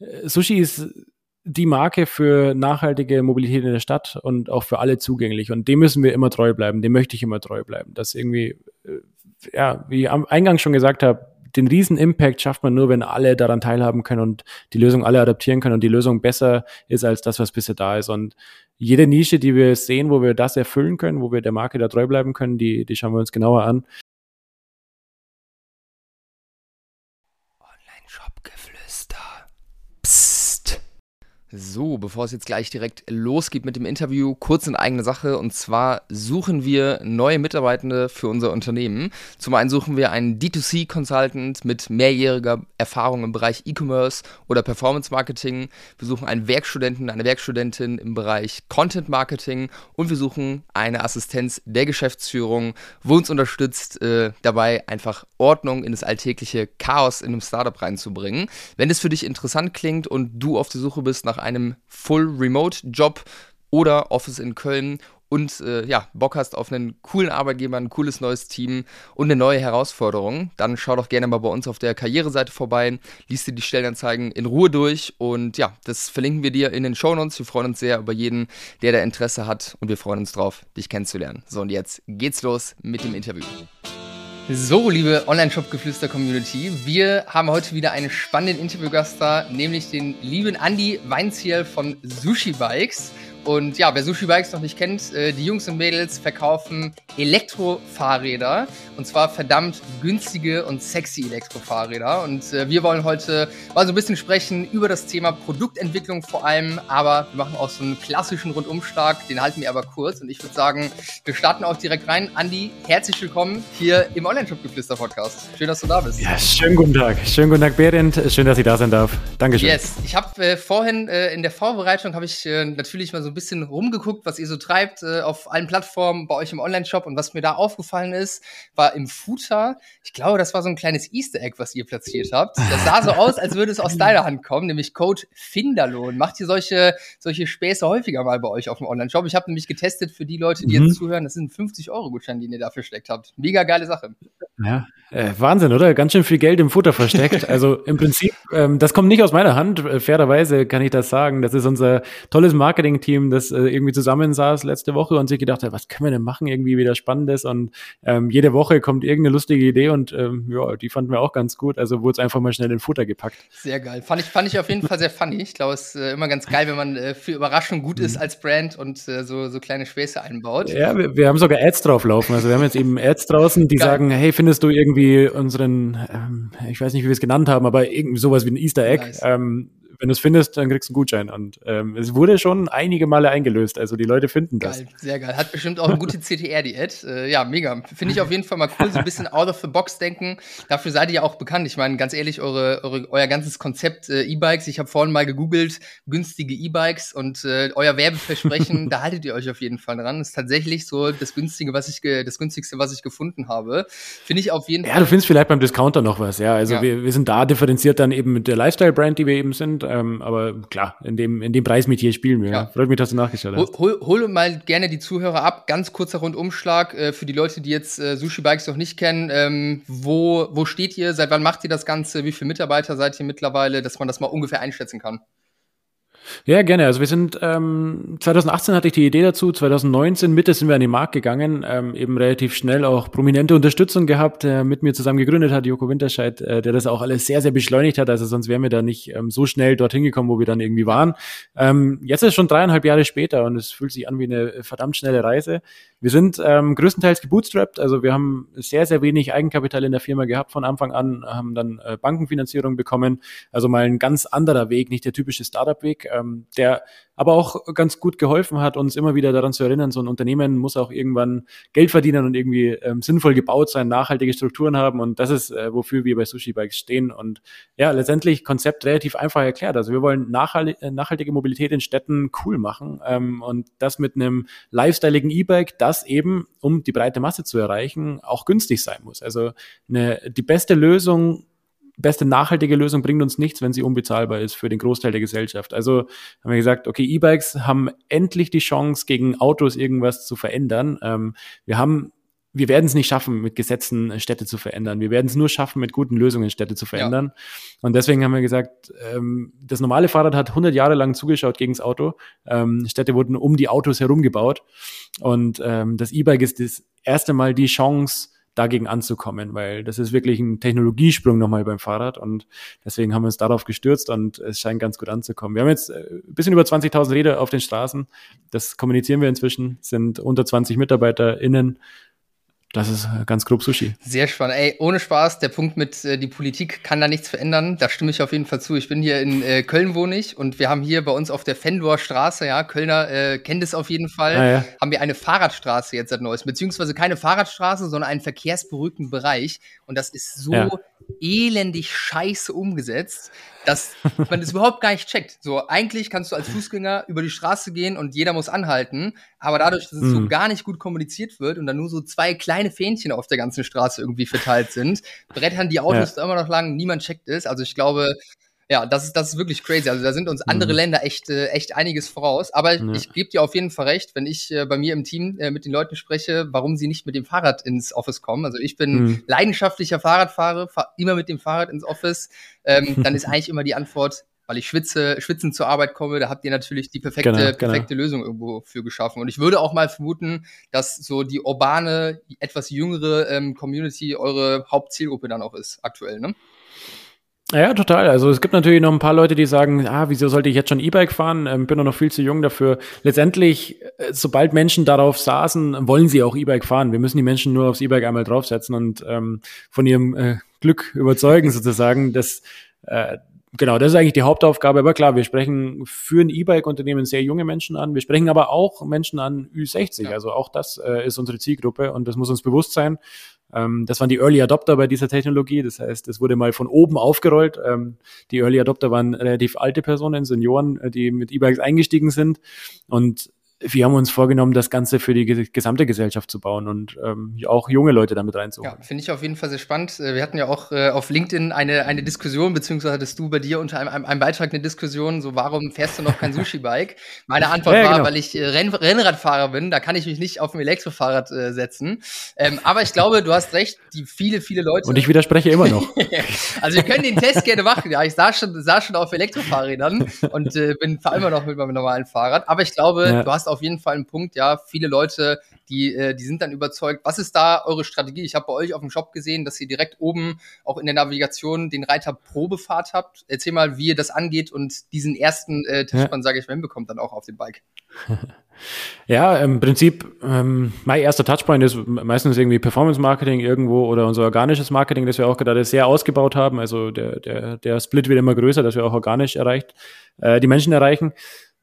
äh, Sushi ist die Marke für nachhaltige Mobilität in der Stadt und auch für alle zugänglich. Und dem müssen wir immer treu bleiben. Dem möchte ich immer treu bleiben. Das irgendwie, äh, ja, wie ich am Eingang schon gesagt habe, den riesen Impact schafft man nur, wenn alle daran teilhaben können und die Lösung alle adaptieren können und die Lösung besser ist als das, was bisher da ist. Und jede Nische, die wir sehen, wo wir das erfüllen können, wo wir der Marke da treu bleiben können, die, die schauen wir uns genauer an. Peace. So, bevor es jetzt gleich direkt losgeht mit dem Interview, kurz in eigene Sache. Und zwar suchen wir neue Mitarbeitende für unser Unternehmen. Zum einen suchen wir einen D2C-Consultant mit mehrjähriger Erfahrung im Bereich E-Commerce oder Performance Marketing. Wir suchen einen Werkstudenten, eine Werkstudentin im Bereich Content Marketing. Und wir suchen eine Assistenz der Geschäftsführung, wo uns unterstützt, äh, dabei einfach Ordnung in das alltägliche Chaos in einem Startup reinzubringen. Wenn es für dich interessant klingt und du auf der Suche bist nach nach einem Full-Remote-Job oder Office in Köln und äh, ja, Bock hast auf einen coolen Arbeitgeber, ein cooles neues Team und eine neue Herausforderung, dann schau doch gerne mal bei uns auf der Karriereseite vorbei, liest dir die Stellenanzeigen in Ruhe durch und ja, das verlinken wir dir in den Shownotes. Wir freuen uns sehr über jeden, der da Interesse hat und wir freuen uns drauf, dich kennenzulernen. So und jetzt geht's los mit dem Interview. So, liebe Online-Shop-Geflüster-Community, wir haben heute wieder einen spannenden Interviewgast da, nämlich den lieben Andy Weinziel von Sushi Bikes. Und ja, wer Sushi Bikes noch nicht kennt, äh, die Jungs und Mädels verkaufen Elektrofahrräder und zwar verdammt günstige und sexy Elektrofahrräder. Und äh, wir wollen heute mal so ein bisschen sprechen über das Thema Produktentwicklung vor allem, aber wir machen auch so einen klassischen Rundumschlag, den halten wir aber kurz. Und ich würde sagen, wir starten auch direkt rein. Andi, herzlich willkommen hier im Online-Shop-Geflüster-Podcast. Schön, dass du da bist. Ja, schönen guten Tag. Schönen guten Tag, Berend. Schön, dass ich da sein darf. Dankeschön. Yes, ich habe äh, vorhin äh, in der Vorbereitung habe ich äh, natürlich mal so ein bisschen rumgeguckt, was ihr so treibt äh, auf allen Plattformen bei euch im Online-Shop. Und was mir da aufgefallen ist, war im Footer, ich glaube, das war so ein kleines Easter Egg, was ihr platziert habt. Das sah so aus, als würde es aus deiner Hand kommen, nämlich Code Finderlohn. Macht ihr solche, solche Späße häufiger mal bei euch auf dem Online-Shop? Ich habe nämlich getestet für die Leute, die mhm. jetzt zuhören, das sind 50 Euro Gutschein, den ihr dafür steckt habt. Mega geile Sache. Ja, äh, Wahnsinn, oder? Ganz schön viel Geld im Futter versteckt. Also im Prinzip, ähm, das kommt nicht aus meiner Hand. Äh, fairerweise kann ich das sagen. Das ist unser tolles Marketing-Team, das äh, irgendwie zusammensaß letzte Woche und sich gedacht hat, was können wir denn machen? Irgendwie wieder Spannendes. Und ähm, jede Woche kommt irgendeine lustige Idee und ähm, ja, die fanden wir auch ganz gut. Also wurde es einfach mal schnell in Futter gepackt. Sehr geil. Fand ich, fand ich auf jeden Fall sehr funny. Ich glaube, es ist äh, immer ganz geil, wenn man äh, für Überraschung gut ist mhm. als Brand und äh, so, so kleine Späße einbaut. Ja, wir, wir haben sogar Ads drauflaufen. Also wir haben jetzt eben Ads draußen, die geil. sagen, hey, findest du irgendwie unseren, ähm, ich weiß nicht, wie wir es genannt haben, aber irgendwie sowas wie ein Easter Egg. Nice. Wenn du es findest, dann kriegst du einen Gutschein. Und ähm, es wurde schon einige Male eingelöst. Also die Leute finden das. Geil, sehr geil. Hat bestimmt auch eine gute CTR-Diät. Äh, ja, mega. Finde ich auf jeden Fall mal cool, so ein bisschen out of the box denken. Dafür seid ihr ja auch bekannt. Ich meine, ganz ehrlich, eure, eure, euer ganzes Konzept äh, E-Bikes, ich habe vorhin mal gegoogelt, günstige E-Bikes und äh, euer Werbeversprechen, da haltet ihr euch auf jeden Fall dran. Das ist tatsächlich so das günstige, was ich das günstigste, was ich gefunden habe. Finde ich auf jeden ja, Fall. Ja, du findest vielleicht beim Discounter noch was, ja. Also ja. Wir, wir sind da differenziert dann eben mit der Lifestyle-Brand, die wir eben sind. Ähm, aber klar, in dem, in dem Preismetier spielen wir. Ja. Freut mich, dass du nachgeschaut hast. Hol, hol, mal gerne die Zuhörer ab. Ganz kurzer Rundumschlag äh, für die Leute, die jetzt äh, Sushi Bikes noch nicht kennen. Ähm, wo, wo steht ihr? Seit wann macht ihr das Ganze? Wie viele Mitarbeiter seid ihr mittlerweile, dass man das mal ungefähr einschätzen kann? Ja, gerne. Also wir sind ähm, 2018 hatte ich die Idee dazu, 2019 Mitte sind wir an den Markt gegangen, ähm, eben relativ schnell auch prominente Unterstützung gehabt, der mit mir zusammen gegründet hat, Joko Winterscheid, äh, der das auch alles sehr, sehr beschleunigt hat. Also sonst wären wir da nicht ähm, so schnell dorthin gekommen, wo wir dann irgendwie waren. Ähm, jetzt ist es schon dreieinhalb Jahre später und es fühlt sich an wie eine verdammt schnelle Reise. Wir sind ähm, größtenteils gebootstrapped, also wir haben sehr, sehr wenig Eigenkapital in der Firma gehabt von Anfang an, haben dann äh, Bankenfinanzierung bekommen. Also mal ein ganz anderer Weg, nicht der typische Startup-Weg ähm, der aber auch ganz gut geholfen hat, uns immer wieder daran zu erinnern, so ein Unternehmen muss auch irgendwann Geld verdienen und irgendwie ähm, sinnvoll gebaut sein, nachhaltige Strukturen haben und das ist, äh, wofür wir bei Sushi Bikes stehen und ja, letztendlich Konzept relativ einfach erklärt. Also wir wollen nachhalt äh, nachhaltige Mobilität in Städten cool machen ähm, und das mit einem lifestyleigen E-Bike, das eben, um die breite Masse zu erreichen, auch günstig sein muss. Also eine, die beste Lösung beste nachhaltige Lösung bringt uns nichts, wenn sie unbezahlbar ist für den Großteil der Gesellschaft. Also haben wir gesagt, okay, E-Bikes haben endlich die Chance, gegen Autos irgendwas zu verändern. Ähm, wir haben wir werden es nicht schaffen, mit Gesetzen äh, Städte zu verändern. Wir werden es nur schaffen, mit guten Lösungen Städte zu verändern. Ja. Und deswegen haben wir gesagt, ähm, das normale Fahrrad hat 100 Jahre lang zugeschaut gegen das Auto. Ähm, Städte wurden um die Autos herum gebaut. Und ähm, das E-Bike ist das erste Mal die Chance, dagegen anzukommen, weil das ist wirklich ein Technologiesprung nochmal beim Fahrrad und deswegen haben wir uns darauf gestürzt und es scheint ganz gut anzukommen. Wir haben jetzt äh, ein bisschen über 20.000 Räder auf den Straßen, das kommunizieren wir inzwischen, sind unter 20 MitarbeiterInnen das ist äh, ganz grob Sushi. Sehr spannend. Ey, ohne Spaß, der Punkt mit äh, die Politik kann da nichts verändern. Da stimme ich auf jeden Fall zu. Ich bin hier in äh, Köln wohne ich und wir haben hier bei uns auf der Fendor Straße, ja, Kölner äh, kennt es auf jeden Fall, ah, ja. haben wir eine Fahrradstraße jetzt seit neues, beziehungsweise keine Fahrradstraße, sondern einen verkehrsberuhigten Bereich und das ist so ja. Elendig scheiße umgesetzt dass man das überhaupt gar nicht checkt. So, eigentlich kannst du als Fußgänger über die Straße gehen und jeder muss anhalten, aber dadurch, dass es mm. so mhm. gar nicht gut kommuniziert wird und dann nur so zwei kleine Fähnchen auf der ganzen Straße irgendwie verteilt sind, brettern die Autos ja. immer noch lang, niemand checkt es. Also ich glaube, ja, das ist, das ist wirklich crazy. Also da sind uns andere mhm. Länder echt, äh, echt einiges voraus. Aber ja. ich gebe dir auf jeden Fall recht, wenn ich äh, bei mir im Team äh, mit den Leuten spreche, warum sie nicht mit dem Fahrrad ins Office kommen. Also ich bin mhm. leidenschaftlicher Fahrradfahrer, fahr immer mit dem Fahrrad ins Office. Ähm, dann ist eigentlich immer die Antwort, weil ich schwitze, schwitzend zur Arbeit komme, da habt ihr natürlich die perfekte, genau, genau. perfekte Lösung irgendwo für geschaffen. Und ich würde auch mal vermuten, dass so die urbane, etwas jüngere ähm, Community eure Hauptzielgruppe dann auch ist, aktuell, ne? Ja, total. Also es gibt natürlich noch ein paar Leute, die sagen, ah, wieso sollte ich jetzt schon E-Bike fahren? Ähm, bin doch noch viel zu jung dafür. Letztendlich, äh, sobald Menschen darauf saßen, wollen sie auch E-Bike fahren. Wir müssen die Menschen nur aufs E-Bike einmal draufsetzen und ähm, von ihrem äh, Glück überzeugen sozusagen. dass äh, genau, das ist eigentlich die Hauptaufgabe. Aber klar, wir sprechen für ein E-Bike-Unternehmen sehr junge Menschen an. Wir sprechen aber auch Menschen an Ü60. Ja. Also auch das äh, ist unsere Zielgruppe und das muss uns bewusst sein. Ähm, das waren die Early Adopter bei dieser Technologie. Das heißt, es wurde mal von oben aufgerollt. Ähm, die Early Adopter waren relativ alte Personen, Senioren, äh, die mit E-Bikes eingestiegen sind. Und wir haben uns vorgenommen, das Ganze für die gesamte Gesellschaft zu bauen und ähm, auch junge Leute damit reinzuholen. Ja, finde ich auf jeden Fall sehr spannend. Äh, wir hatten ja auch äh, auf LinkedIn eine, eine Diskussion, beziehungsweise hattest du bei dir unter einem, einem Beitrag eine Diskussion, so warum fährst du noch kein Sushi-Bike? Meine Antwort ja, war, genau. weil ich äh, Renn Rennradfahrer bin, da kann ich mich nicht auf ein Elektrofahrrad äh, setzen. Ähm, aber ich glaube, du hast recht, die viele, viele Leute. Und ich widerspreche immer noch. also wir können den Test gerne machen. Ja, ich saß schon, saß schon auf Elektrofahrrädern und äh, bin fahre immer noch mit meinem normalen Fahrrad. Aber ich glaube, ja. du hast auf jeden Fall einen Punkt, ja, viele Leute, die, äh, die sind dann überzeugt. Was ist da eure Strategie? Ich habe bei euch auf dem Shop gesehen, dass ihr direkt oben auch in der Navigation den Reiter Probefahrt habt. Erzähl mal, wie ihr das angeht und diesen ersten äh, Touchpoint, ja. sage ich mal, hinbekommt dann auch auf dem Bike. Ja, im Prinzip, ähm, mein erster Touchpoint ist meistens irgendwie Performance Marketing irgendwo oder unser organisches Marketing, das wir auch gerade sehr ausgebaut haben. Also der, der, der Split wird immer größer, dass wir auch organisch erreicht, äh, die Menschen erreichen.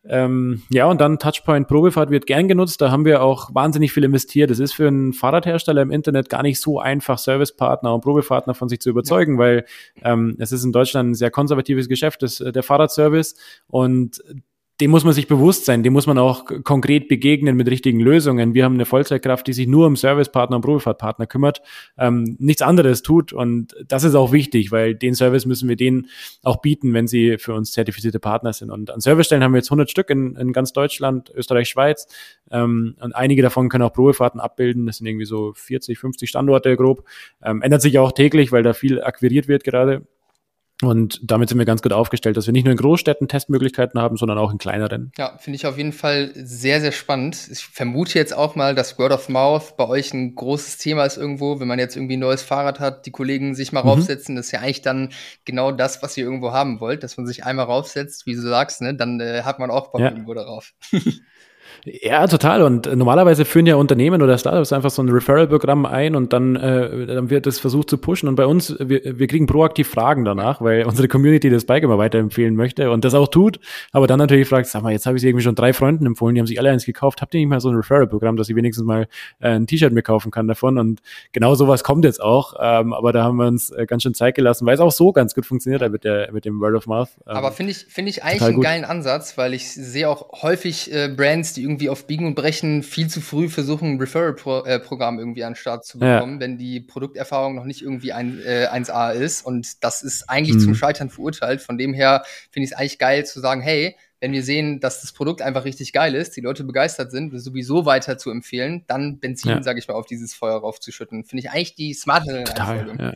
Ähm, ja, und dann Touchpoint Probefahrt wird gern genutzt. Da haben wir auch wahnsinnig viel investiert. Es ist für einen Fahrradhersteller im Internet gar nicht so einfach, Servicepartner und Probefahrtner von sich zu überzeugen, weil ähm, es ist in Deutschland ein sehr konservatives Geschäft, das, der Fahrradservice. Und dem muss man sich bewusst sein, dem muss man auch konkret begegnen mit richtigen Lösungen. Wir haben eine Vollzeitkraft, die sich nur um Servicepartner und Probefahrtpartner kümmert, ähm, nichts anderes tut und das ist auch wichtig, weil den Service müssen wir denen auch bieten, wenn sie für uns zertifizierte Partner sind. Und an Servicestellen haben wir jetzt 100 Stück in, in ganz Deutschland, Österreich, Schweiz ähm, und einige davon können auch Probefahrten abbilden. Das sind irgendwie so 40, 50 Standorte grob. Ähm, ändert sich auch täglich, weil da viel akquiriert wird gerade. Und damit sind wir ganz gut aufgestellt, dass wir nicht nur in Großstädten Testmöglichkeiten haben, sondern auch in kleineren. Ja, finde ich auf jeden Fall sehr, sehr spannend. Ich vermute jetzt auch mal, dass Word of Mouth bei euch ein großes Thema ist irgendwo. Wenn man jetzt irgendwie ein neues Fahrrad hat, die Kollegen sich mal mhm. raufsetzen, das ist ja eigentlich dann genau das, was ihr irgendwo haben wollt, dass man sich einmal raufsetzt, wie du sagst, ne, dann äh, hat man auch Bock ja. irgendwo darauf. Ja, total. Und normalerweise führen ja Unternehmen oder Startups einfach so ein Referral-Programm ein und dann, äh, dann wird das versucht zu pushen. Und bei uns, wir, wir kriegen proaktiv Fragen danach, weil unsere Community das Bike immer weiterempfehlen möchte und das auch tut. Aber dann natürlich fragt, sag mal, jetzt habe ich sie irgendwie schon drei Freunden empfohlen, die haben sich alle eins gekauft. Habt ihr nicht mal so ein Referral-Programm, dass ich wenigstens mal äh, ein T-Shirt mir kaufen kann davon? Und genau sowas kommt jetzt auch. Ähm, aber da haben wir uns äh, ganz schön Zeit gelassen, weil es auch so ganz gut funktioniert hat mit, der, mit dem Word of Mouth. Ähm, aber finde ich, finde ich eigentlich einen geilen Ansatz, weil ich sehe auch häufig äh, Brands, die irgendwie irgendwie auf Biegen und Brechen viel zu früh versuchen, ein Referral-Programm irgendwie an den Start zu bekommen, ja. wenn die Produkterfahrung noch nicht irgendwie ein, äh, 1A ist. Und das ist eigentlich mhm. zum Scheitern verurteilt. Von dem her finde ich es eigentlich geil zu sagen, hey, wenn wir sehen, dass das Produkt einfach richtig geil ist, die Leute begeistert sind, sowieso weiter zu empfehlen, dann Benzin, ja. sage ich mal, auf dieses Feuer raufzuschütten. Finde ich eigentlich die smartere Reihenfolge. Ja.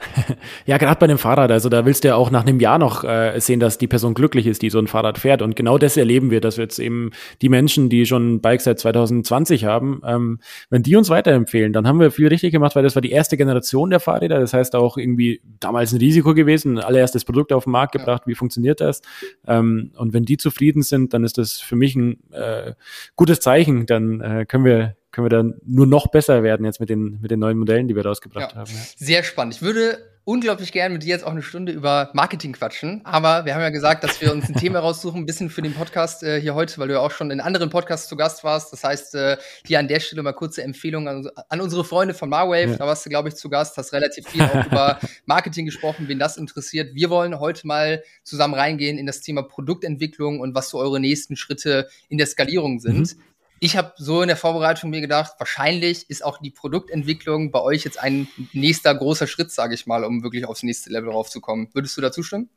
Ja, gerade bei dem Fahrrad, also da willst du ja auch nach einem Jahr noch äh, sehen, dass die Person glücklich ist, die so ein Fahrrad fährt. Und genau das erleben wir, dass wir jetzt eben die Menschen, die schon ein Bike seit 2020 haben, ähm, wenn die uns weiterempfehlen, dann haben wir viel richtig gemacht, weil das war die erste Generation der Fahrräder. Das heißt auch irgendwie damals ein Risiko gewesen, allererstes Produkt auf den Markt gebracht, wie funktioniert das? Ähm, und wenn die zufrieden sind, dann ist das für mich ein äh, gutes Zeichen. Dann äh, können wir können wir dann nur noch besser werden jetzt mit den, mit den neuen Modellen, die wir rausgebracht ja. haben. Ja. Sehr spannend. Ich würde unglaublich gern mit dir jetzt auch eine Stunde über Marketing quatschen, aber wir haben ja gesagt, dass wir uns ein Thema raussuchen, ein bisschen für den Podcast äh, hier heute, weil du ja auch schon in anderen Podcasts zu Gast warst. Das heißt, äh, hier an der Stelle mal kurze Empfehlung an, an unsere Freunde von Marwave. Ja. Da warst du, glaube ich, zu Gast, hast relativ viel auch über Marketing gesprochen, wen das interessiert. Wir wollen heute mal zusammen reingehen in das Thema Produktentwicklung und was so eure nächsten Schritte in der Skalierung sind. Mhm ich habe so in der Vorbereitung mir gedacht, wahrscheinlich ist auch die Produktentwicklung bei euch jetzt ein nächster großer Schritt, sage ich mal, um wirklich aufs nächste Level raufzukommen. Würdest du dazu stimmen?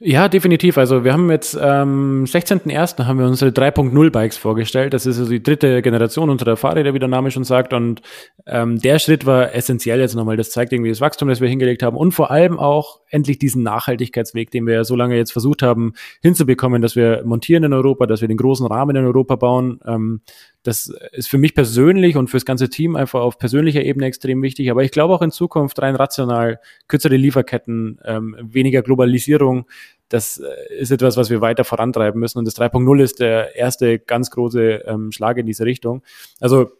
Ja, definitiv. Also wir haben jetzt am ähm, 16.01. haben wir unsere 3.0 Bikes vorgestellt. Das ist also die dritte Generation unserer Fahrräder, wie der Name schon sagt. Und ähm, der Schritt war essentiell jetzt nochmal. Das zeigt irgendwie das Wachstum, das wir hingelegt haben und vor allem auch endlich diesen Nachhaltigkeitsweg, den wir ja so lange jetzt versucht haben hinzubekommen, dass wir montieren in Europa, dass wir den großen Rahmen in Europa bauen. Ähm, das ist für mich persönlich und fürs ganze Team einfach auf persönlicher Ebene extrem wichtig. Aber ich glaube auch in Zukunft rein rational, kürzere Lieferketten, ähm, weniger Globalisierung, das äh, ist etwas, was wir weiter vorantreiben müssen. Und das 3.0 ist der erste ganz große ähm, Schlag in diese Richtung. Also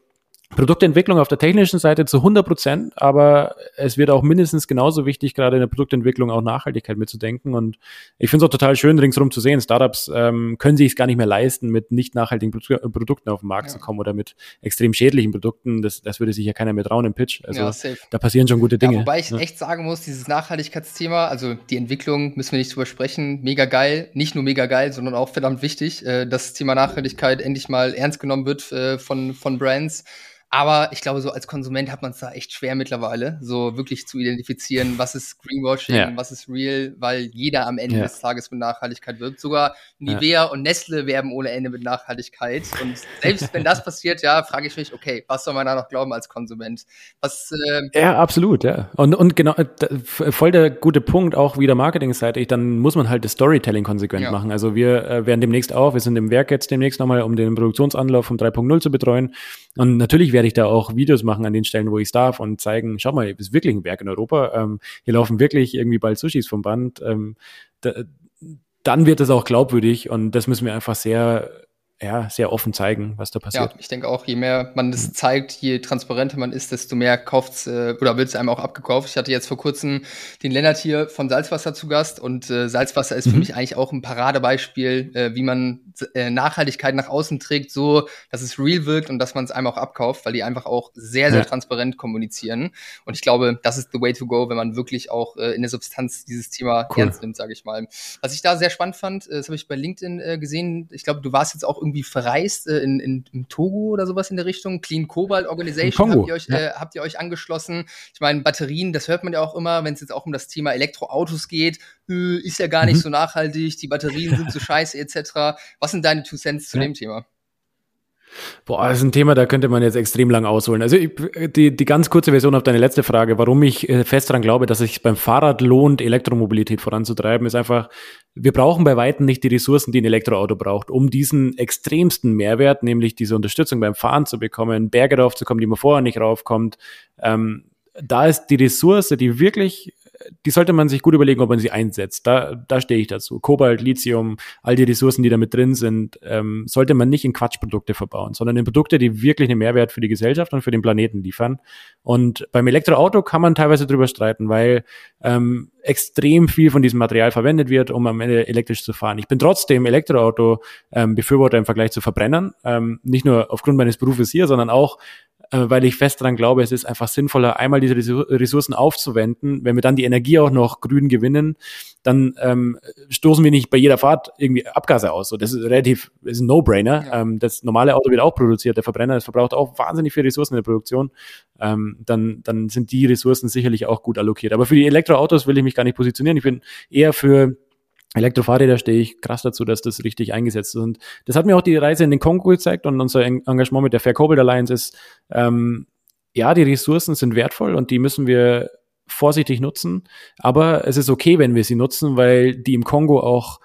Produktentwicklung auf der technischen Seite zu 100 Prozent, aber es wird auch mindestens genauso wichtig, gerade in der Produktentwicklung auch Nachhaltigkeit mitzudenken. Und ich finde es auch total schön, ringsherum zu sehen. Startups ähm, können sich es gar nicht mehr leisten, mit nicht nachhaltigen Pro Produkten auf den Markt ja. zu kommen oder mit extrem schädlichen Produkten. Das, das würde sich ja keiner mehr trauen im Pitch. Also ja, da passieren schon gute Dinge. Ja, wobei ich ne? echt sagen muss, dieses Nachhaltigkeitsthema, also die Entwicklung müssen wir nicht drüber sprechen, mega geil. Nicht nur mega geil, sondern auch verdammt wichtig, äh, dass das Thema Nachhaltigkeit endlich mal ernst genommen wird äh, von, von Brands. Aber ich glaube, so als Konsument hat man es da echt schwer mittlerweile, so wirklich zu identifizieren, was ist Greenwashing, ja. was ist real, weil jeder am Ende ja. des Tages mit Nachhaltigkeit wirbt. Sogar Nivea ja. und Nestle werben ohne Ende mit Nachhaltigkeit. Und selbst wenn das passiert, ja, frage ich mich, okay, was soll man da noch glauben als Konsument? Was, äh ja, absolut, ja. Und, und genau, äh, voll der gute Punkt, auch wieder marketingseitig, dann muss man halt das Storytelling konsequent machen. Also wir äh, werden demnächst auch, wir sind im Werk jetzt demnächst nochmal, um den Produktionsanlauf vom 3.0 zu betreuen. Und natürlich werde ich da auch Videos machen an den Stellen, wo ich es darf und zeigen, schau mal, es ist wirklich ein Werk in Europa. Ähm, hier laufen wirklich irgendwie bald Sushis vom Band. Ähm, da, dann wird es auch glaubwürdig und das müssen wir einfach sehr ja, sehr offen zeigen, was da passiert. Ja, ich denke auch, je mehr man das zeigt, je transparenter man ist, desto mehr kauft's äh, oder wird es einem auch abgekauft. Ich hatte jetzt vor kurzem den Lennart hier von Salzwasser zu Gast und äh, Salzwasser ist mhm. für mich eigentlich auch ein Paradebeispiel, äh, wie man äh, Nachhaltigkeit nach außen trägt, so dass es real wirkt und dass man es einem auch abkauft, weil die einfach auch sehr, sehr ja. transparent kommunizieren. Und ich glaube, das ist the way to go, wenn man wirklich auch äh, in der Substanz dieses Thema cool. ernst nimmt, sage ich mal. Was ich da sehr spannend fand, äh, das habe ich bei LinkedIn äh, gesehen. Ich glaube, du warst jetzt auch irgendwie verreist äh, in, in, in Togo oder sowas in der Richtung. Clean Cobalt Organization habt ihr, euch, ja. äh, habt ihr euch angeschlossen. Ich meine, Batterien, das hört man ja auch immer, wenn es jetzt auch um das Thema Elektroautos geht. Äh, ist ja gar nicht mhm. so nachhaltig, die Batterien sind so scheiße etc. Was sind deine Two Cents zu ja. dem Thema? Boah, das ist ein Thema, da könnte man jetzt extrem lang ausholen. Also ich, die, die ganz kurze Version auf deine letzte Frage, warum ich äh, fest daran glaube, dass es sich beim Fahrrad lohnt, Elektromobilität voranzutreiben, ist einfach, wir brauchen bei Weitem nicht die Ressourcen, die ein Elektroauto braucht, um diesen extremsten Mehrwert, nämlich diese Unterstützung beim Fahren zu bekommen, Berge raufzukommen, die man vorher nicht raufkommt. Ähm, da ist die Ressource, die wirklich die sollte man sich gut überlegen, ob man sie einsetzt. Da, da stehe ich dazu. Kobalt, Lithium, all die Ressourcen, die da mit drin sind, ähm, sollte man nicht in Quatschprodukte verbauen, sondern in Produkte, die wirklich einen Mehrwert für die Gesellschaft und für den Planeten liefern. Und beim Elektroauto kann man teilweise drüber streiten, weil ähm, extrem viel von diesem Material verwendet wird, um am Ende elektrisch zu fahren. Ich bin trotzdem Elektroauto ähm, Befürworter im Vergleich zu Verbrennern. Ähm, nicht nur aufgrund meines Berufes hier, sondern auch weil ich fest daran glaube, es ist einfach sinnvoller, einmal diese Ressourcen aufzuwenden. Wenn wir dann die Energie auch noch grün gewinnen, dann ähm, stoßen wir nicht bei jeder Fahrt irgendwie Abgase aus. So, das ist relativ, das ist ein No-Brainer. Ja. Ähm, das normale Auto wird auch produziert, der Verbrenner, das verbraucht auch wahnsinnig viel Ressourcen in der Produktion. Ähm, dann, dann sind die Ressourcen sicherlich auch gut allokiert. Aber für die Elektroautos will ich mich gar nicht positionieren. Ich bin eher für Elektrofahrräder stehe ich krass dazu, dass das richtig eingesetzt ist. Und das hat mir auch die Reise in den Kongo gezeigt und unser Engagement mit der Fair Cobalt Alliance ist, ähm, ja, die Ressourcen sind wertvoll und die müssen wir vorsichtig nutzen. Aber es ist okay, wenn wir sie nutzen, weil die im Kongo auch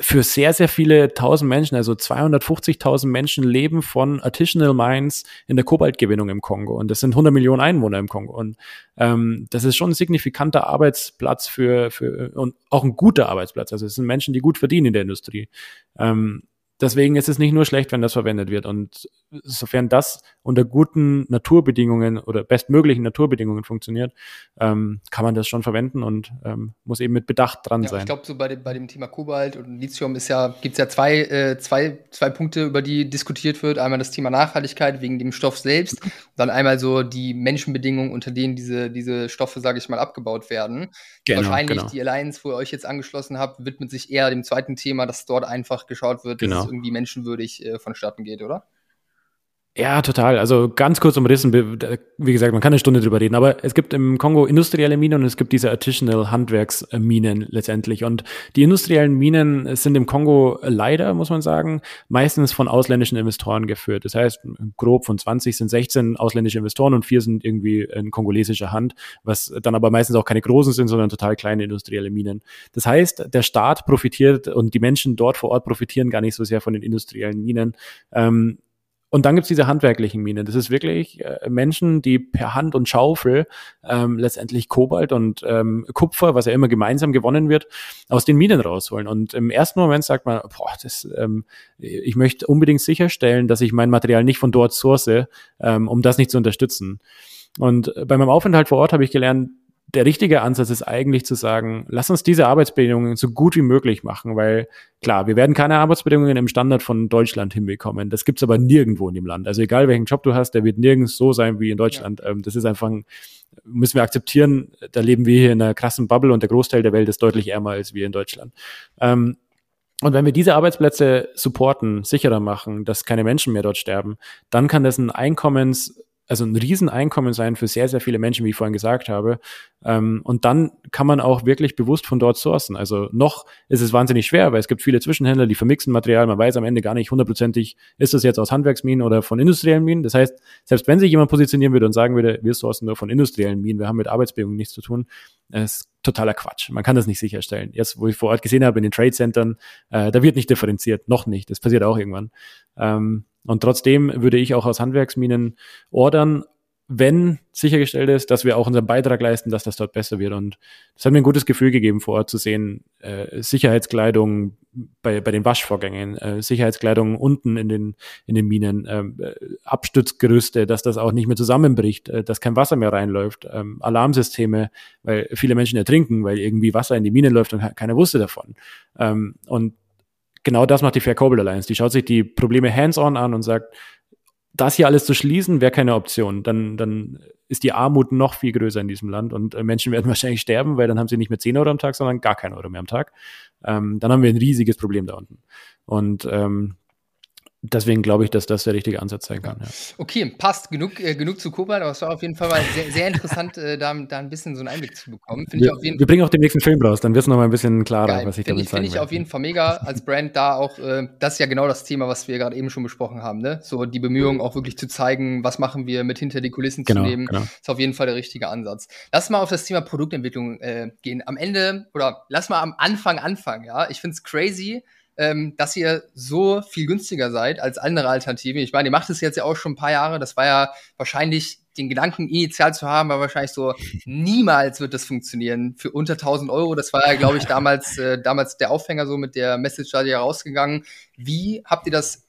für sehr, sehr viele tausend Menschen, also 250.000 Menschen leben von Artisanal Mines in der Kobaltgewinnung im Kongo. Und das sind 100 Millionen Einwohner im Kongo. Und ähm, das ist schon ein signifikanter Arbeitsplatz für, für und auch ein guter Arbeitsplatz. Also es sind Menschen, die gut verdienen in der Industrie. Ähm, deswegen ist es nicht nur schlecht, wenn das verwendet wird. Und sofern das unter guten Naturbedingungen oder bestmöglichen Naturbedingungen funktioniert, ähm, kann man das schon verwenden und ähm, muss eben mit Bedacht dran ja, sein. Ich glaube, so bei dem, bei dem Thema Kobalt und Lithium ist ja, gibt es ja zwei, äh, zwei, zwei Punkte, über die diskutiert wird. Einmal das Thema Nachhaltigkeit wegen dem Stoff selbst, dann einmal so die Menschenbedingungen, unter denen diese, diese Stoffe, sage ich mal, abgebaut werden. Genau, Wahrscheinlich genau. die Alliance, wo ihr euch jetzt angeschlossen habt, widmet sich eher dem zweiten Thema, dass dort einfach geschaut wird, genau. Irgendwie menschenwürdig äh, vonstatten geht, oder? Ja, total. Also ganz kurz umrissen, wie gesagt, man kann eine Stunde drüber reden, aber es gibt im Kongo industrielle Minen und es gibt diese Artisanal Handwerksminen letztendlich. Und die industriellen Minen sind im Kongo leider, muss man sagen, meistens von ausländischen Investoren geführt. Das heißt, grob von 20 sind 16 ausländische Investoren und vier sind irgendwie in kongolesischer Hand, was dann aber meistens auch keine großen sind, sondern total kleine industrielle Minen. Das heißt, der Staat profitiert und die Menschen dort vor Ort profitieren gar nicht so sehr von den industriellen Minen. Ähm, und dann gibt's diese handwerklichen Minen. Das ist wirklich äh, Menschen, die per Hand und Schaufel ähm, letztendlich Kobalt und ähm, Kupfer, was ja immer gemeinsam gewonnen wird, aus den Minen rausholen. Und im ersten Moment sagt man, boah, das, ähm, ich möchte unbedingt sicherstellen, dass ich mein Material nicht von dort source, ähm, um das nicht zu unterstützen. Und bei meinem Aufenthalt vor Ort habe ich gelernt, der richtige Ansatz ist eigentlich zu sagen, lass uns diese Arbeitsbedingungen so gut wie möglich machen, weil klar, wir werden keine Arbeitsbedingungen im Standard von Deutschland hinbekommen. Das gibt's aber nirgendwo in dem Land. Also egal welchen Job du hast, der wird nirgends so sein wie in Deutschland. Ja. Ähm, das ist einfach, müssen wir akzeptieren, da leben wir hier in einer krassen Bubble und der Großteil der Welt ist deutlich ärmer als wir in Deutschland. Ähm, und wenn wir diese Arbeitsplätze supporten, sicherer machen, dass keine Menschen mehr dort sterben, dann kann das ein Einkommens also ein Rieseneinkommen sein für sehr, sehr viele Menschen, wie ich vorhin gesagt habe. Ähm, und dann kann man auch wirklich bewusst von dort sourcen. Also noch ist es wahnsinnig schwer, weil es gibt viele Zwischenhändler, die vermixen Material. Man weiß am Ende gar nicht hundertprozentig, ist das jetzt aus Handwerksminen oder von industriellen Minen. Das heißt, selbst wenn sich jemand positionieren würde und sagen würde, wir sourcen nur von industriellen Minen, wir haben mit Arbeitsbedingungen nichts zu tun, ist totaler Quatsch. Man kann das nicht sicherstellen. Jetzt, wo ich vor Ort gesehen habe in den Trade Centern, äh, da wird nicht differenziert, noch nicht. Das passiert auch irgendwann. Ähm, und trotzdem würde ich auch aus Handwerksminen ordern, wenn sichergestellt ist, dass wir auch unseren Beitrag leisten, dass das dort besser wird. Und das hat mir ein gutes Gefühl gegeben, vor Ort zu sehen, äh, Sicherheitskleidung bei, bei den Waschvorgängen, äh, Sicherheitskleidung unten in den, in den Minen, ähm, äh, Abstützgerüste, dass das auch nicht mehr zusammenbricht, äh, dass kein Wasser mehr reinläuft, ähm, Alarmsysteme, weil viele Menschen ertrinken, weil irgendwie Wasser in die Minen läuft und keiner wusste davon. Ähm, und genau das macht die Fair Cobalt Alliance. Die schaut sich die Probleme hands-on an und sagt, das hier alles zu schließen, wäre keine Option. Dann, dann ist die Armut noch viel größer in diesem Land und äh, Menschen werden wahrscheinlich sterben, weil dann haben sie nicht mehr 10 Euro am Tag, sondern gar kein Euro mehr am Tag. Ähm, dann haben wir ein riesiges Problem da unten. Und ähm, deswegen glaube ich, dass das der richtige Ansatz sein kann. Ja. Okay, passt. Genug, äh, genug zu Kobalt, aber es war auf jeden Fall mal sehr, sehr interessant, äh, da, da ein bisschen so einen Einblick zu bekommen. Wir, wir bringen auch den nächsten Film raus, dann wird es nochmal ein bisschen klarer, Geil. was ich damit ich, Finde ich auf jeden Fall mega als Brand da auch, äh, das ist ja genau das Thema, was wir gerade eben schon besprochen haben, ne? So die Bemühungen auch wirklich zu zeigen, was machen wir mit hinter die Kulissen genau, zu nehmen, genau. ist auf jeden Fall der richtige Ansatz. Lass mal auf das Thema Produktentwicklung äh, gehen. Am Ende, oder lass mal am Anfang anfangen, ja? Ich finde es crazy, ähm, dass ihr so viel günstiger seid als andere Alternativen. Ich meine, ihr macht es jetzt ja auch schon ein paar Jahre. Das war ja wahrscheinlich den Gedanken initial zu haben, war wahrscheinlich so, niemals wird das funktionieren für unter 1000 Euro. Das war ja, glaube ich, damals, äh, damals der Aufhänger so mit der Message da rausgegangen. Wie habt ihr das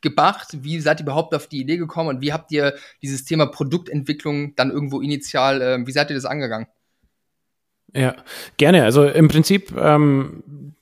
gemacht? Wie seid ihr überhaupt auf die Idee gekommen und wie habt ihr dieses Thema Produktentwicklung dann irgendwo initial, äh, wie seid ihr das angegangen? Ja, gerne. Also im Prinzip ähm,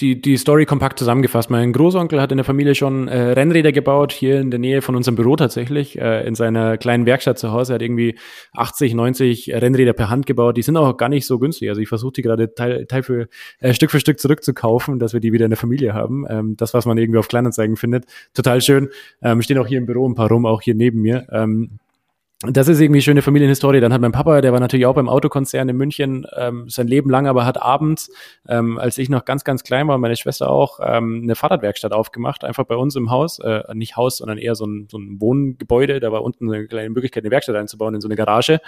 die, die Story kompakt zusammengefasst. Mein Großonkel hat in der Familie schon äh, Rennräder gebaut, hier in der Nähe von unserem Büro tatsächlich, äh, in seiner kleinen Werkstatt zu Hause. Er hat irgendwie 80, 90 Rennräder per Hand gebaut. Die sind auch gar nicht so günstig. Also ich versuche die gerade Teil, Teil für, äh, Stück für Stück zurückzukaufen, dass wir die wieder in der Familie haben. Ähm, das, was man irgendwie auf Kleinanzeigen findet. Total schön. Ähm, stehen auch hier im Büro ein paar rum, auch hier neben mir. Ähm, das ist irgendwie schöne Familienhistorie. Dann hat mein Papa, der war natürlich auch beim Autokonzern in München, ähm, sein Leben lang, aber hat abends, ähm, als ich noch ganz, ganz klein war, meine Schwester auch, ähm, eine Fahrradwerkstatt aufgemacht, einfach bei uns im Haus, äh, nicht Haus, sondern eher so ein, so ein Wohngebäude. Da war unten eine kleine Möglichkeit, eine Werkstatt einzubauen in so eine Garage.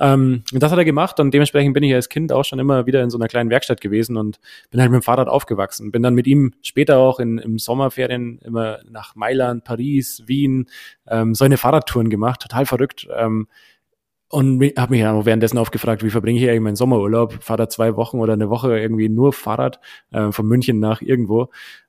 Ähm, und das hat er gemacht und dementsprechend bin ich als Kind auch schon immer wieder in so einer kleinen Werkstatt gewesen und bin halt mit dem Fahrrad aufgewachsen. Bin dann mit ihm später auch in, im Sommerferien immer nach Mailand, Paris, Wien, ähm, so eine Fahrradtouren gemacht, total verrückt. Ähm, und habe mich ja währenddessen aufgefragt, wie verbringe ich eigentlich meinen Sommerurlaub? Fahre da zwei Wochen oder eine Woche irgendwie nur Fahrrad äh, von München nach irgendwo.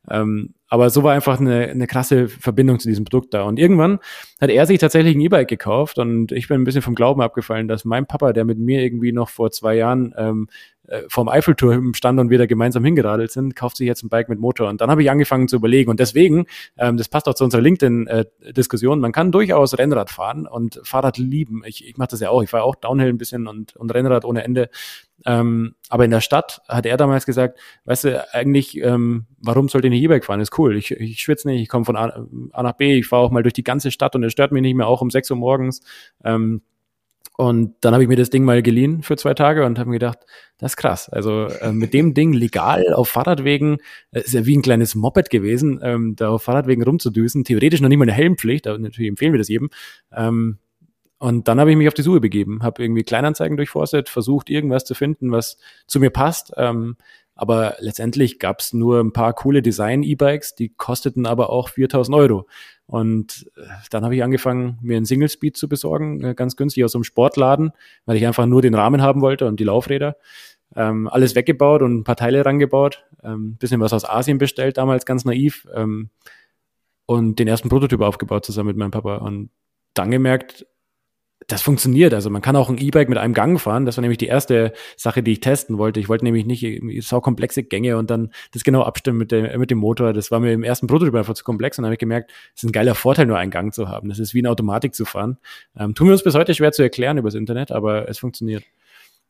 Ähm, aber so war einfach eine, eine krasse Verbindung zu diesem Produkt da. Und irgendwann hat er sich tatsächlich ein E-Bike gekauft und ich bin ein bisschen vom Glauben abgefallen, dass mein Papa, der mit mir irgendwie noch vor zwei Jahren ähm, äh, vom Eiffelturm stand und wir da gemeinsam hingeradelt sind, kauft sich jetzt ein Bike mit Motor. Und dann habe ich angefangen zu überlegen. Und deswegen, ähm, das passt auch zu unserer LinkedIn-Diskussion, man kann durchaus Rennrad fahren und Fahrrad lieben. Ich, ich mache das ja auch. Ich fahre auch Downhill ein bisschen und, und Rennrad ohne Ende. Ähm, aber in der Stadt hat er damals gesagt, weißt du, eigentlich, ähm, warum sollte ich nicht E-Bike fahren? Ist cool. Ich, ich schwitze nicht, ich komme von A, nach B, ich fahre auch mal durch die ganze Stadt und es stört mich nicht mehr, auch um 6 Uhr morgens. Ähm, und dann habe ich mir das Ding mal geliehen für zwei Tage und habe mir gedacht, das ist krass. Also äh, mit dem Ding legal auf Fahrradwegen, äh, ist ja wie ein kleines Moped gewesen, ähm, da auf Fahrradwegen rumzudüsen. Theoretisch noch nicht mal eine Helmpflicht, aber natürlich empfehlen wir das jedem. Ähm, und dann habe ich mich auf die Suche begeben, habe irgendwie Kleinanzeigen durchforstet, versucht irgendwas zu finden, was zu mir passt. Ähm, aber letztendlich gab es nur ein paar coole Design-E-Bikes, die kosteten aber auch 4000 Euro. Und äh, dann habe ich angefangen, mir einen Single Speed zu besorgen, äh, ganz günstig aus einem Sportladen, weil ich einfach nur den Rahmen haben wollte und die Laufräder. Ähm, alles weggebaut und ein paar Teile rangebaut, ähm, bisschen was aus Asien bestellt, damals ganz naiv. Ähm, und den ersten Prototyp aufgebaut zusammen mit meinem Papa. Und dann gemerkt, das funktioniert. Also man kann auch ein E-Bike mit einem Gang fahren. Das war nämlich die erste Sache, die ich testen wollte. Ich wollte nämlich nicht so komplexe Gänge und dann das genau abstimmen mit, dem mit dem Motor. Das war mir im ersten Prototyp einfach zu komplex und dann habe ich gemerkt, es ist ein geiler Vorteil, nur einen Gang zu haben. Das ist wie eine Automatik zu fahren. Ähm, tun wir uns bis heute schwer zu erklären übers Internet, aber es funktioniert.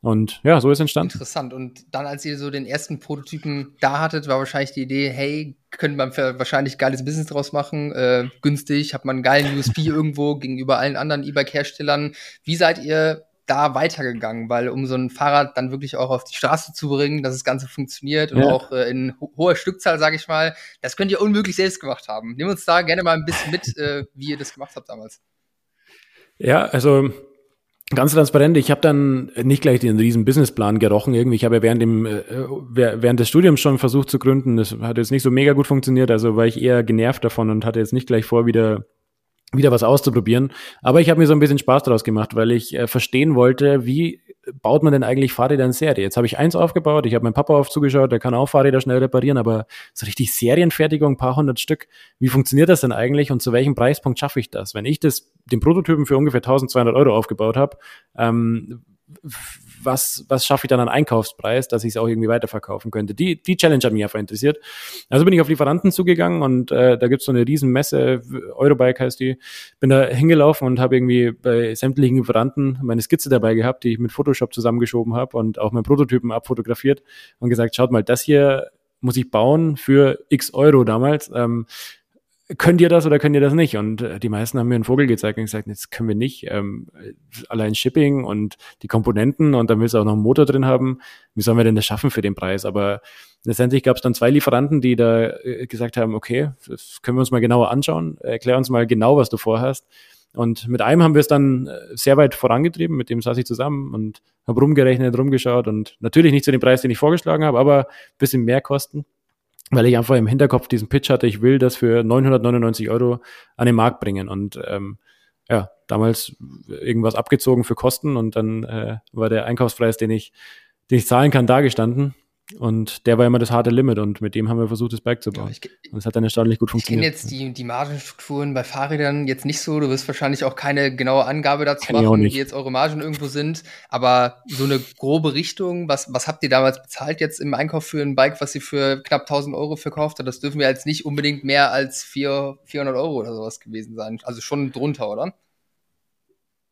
Und ja, so ist entstanden. Interessant. Und dann, als ihr so den ersten Prototypen da hattet, war wahrscheinlich die Idee, hey, könnte man wahrscheinlich geiles Business draus machen, äh, günstig, hat man einen geilen USP irgendwo gegenüber allen anderen E-Bike-Herstellern. Wie seid ihr da weitergegangen? Weil um so ein Fahrrad dann wirklich auch auf die Straße zu bringen, dass das Ganze funktioniert und ja. auch äh, in ho hoher Stückzahl, sage ich mal, das könnt ihr unmöglich selbst gemacht haben. Nehmen uns da gerne mal ein bisschen mit, äh, wie ihr das gemacht habt damals. Ja, also Ganz transparent, ich habe dann nicht gleich den riesen Businessplan gerochen irgendwie. Ich habe ja während dem äh, während des Studiums schon versucht zu gründen. Das hat jetzt nicht so mega gut funktioniert, also war ich eher genervt davon und hatte jetzt nicht gleich vor, wieder wieder was auszuprobieren. Aber ich habe mir so ein bisschen Spaß daraus gemacht, weil ich äh, verstehen wollte, wie baut man denn eigentlich Fahrräder in Serie? Jetzt habe ich eins aufgebaut, ich habe meinem Papa auf zugeschaut, der kann auch Fahrräder schnell reparieren, aber so richtig Serienfertigung, ein paar hundert Stück, wie funktioniert das denn eigentlich und zu welchem Preispunkt schaffe ich das? Wenn ich das, den Prototypen für ungefähr 1200 Euro aufgebaut habe, ähm, was, was schaffe ich dann an Einkaufspreis, dass ich es auch irgendwie weiterverkaufen könnte. Die, die Challenge hat mich einfach interessiert. Also bin ich auf Lieferanten zugegangen und äh, da gibt's so eine riesen Messe, Eurobike heißt die. Bin da hingelaufen und habe irgendwie bei sämtlichen Lieferanten meine Skizze dabei gehabt, die ich mit Photoshop zusammengeschoben habe und auch meinen Prototypen abfotografiert und gesagt, schaut mal, das hier muss ich bauen für x Euro damals. Ähm, könnt ihr das oder könnt ihr das nicht? Und äh, die meisten haben mir einen Vogel gezeigt und gesagt, das können wir nicht. Ähm, allein Shipping und die Komponenten und dann willst du auch noch einen Motor drin haben. Wie sollen wir denn das schaffen für den Preis? Aber letztendlich gab es dann zwei Lieferanten, die da äh, gesagt haben, okay, das können wir uns mal genauer anschauen. Erklär uns mal genau, was du vorhast. Und mit einem haben wir es dann äh, sehr weit vorangetrieben, mit dem saß ich zusammen und habe rumgerechnet, rumgeschaut und natürlich nicht zu dem Preis, den ich vorgeschlagen habe, aber bisschen mehr kosten weil ich einfach im Hinterkopf diesen Pitch hatte, ich will das für 999 Euro an den Markt bringen. Und ähm, ja, damals irgendwas abgezogen für Kosten und dann äh, war der Einkaufspreis, den ich, den ich zahlen kann, da gestanden. Und der war immer das harte Limit und mit dem haben wir versucht, das Bike zu bauen. Ja, ich, und es hat dann erstaunlich gut funktioniert. Ich kenne jetzt die, die Margenstrukturen bei Fahrrädern jetzt nicht so. Du wirst wahrscheinlich auch keine genaue Angabe dazu machen, wie jetzt eure Margen irgendwo sind. Aber so eine grobe Richtung, was, was habt ihr damals bezahlt jetzt im Einkauf für ein Bike, was ihr für knapp 1000 Euro verkauft habt? Das dürfen wir jetzt nicht unbedingt mehr als 4, 400 Euro oder sowas gewesen sein. Also schon drunter, oder?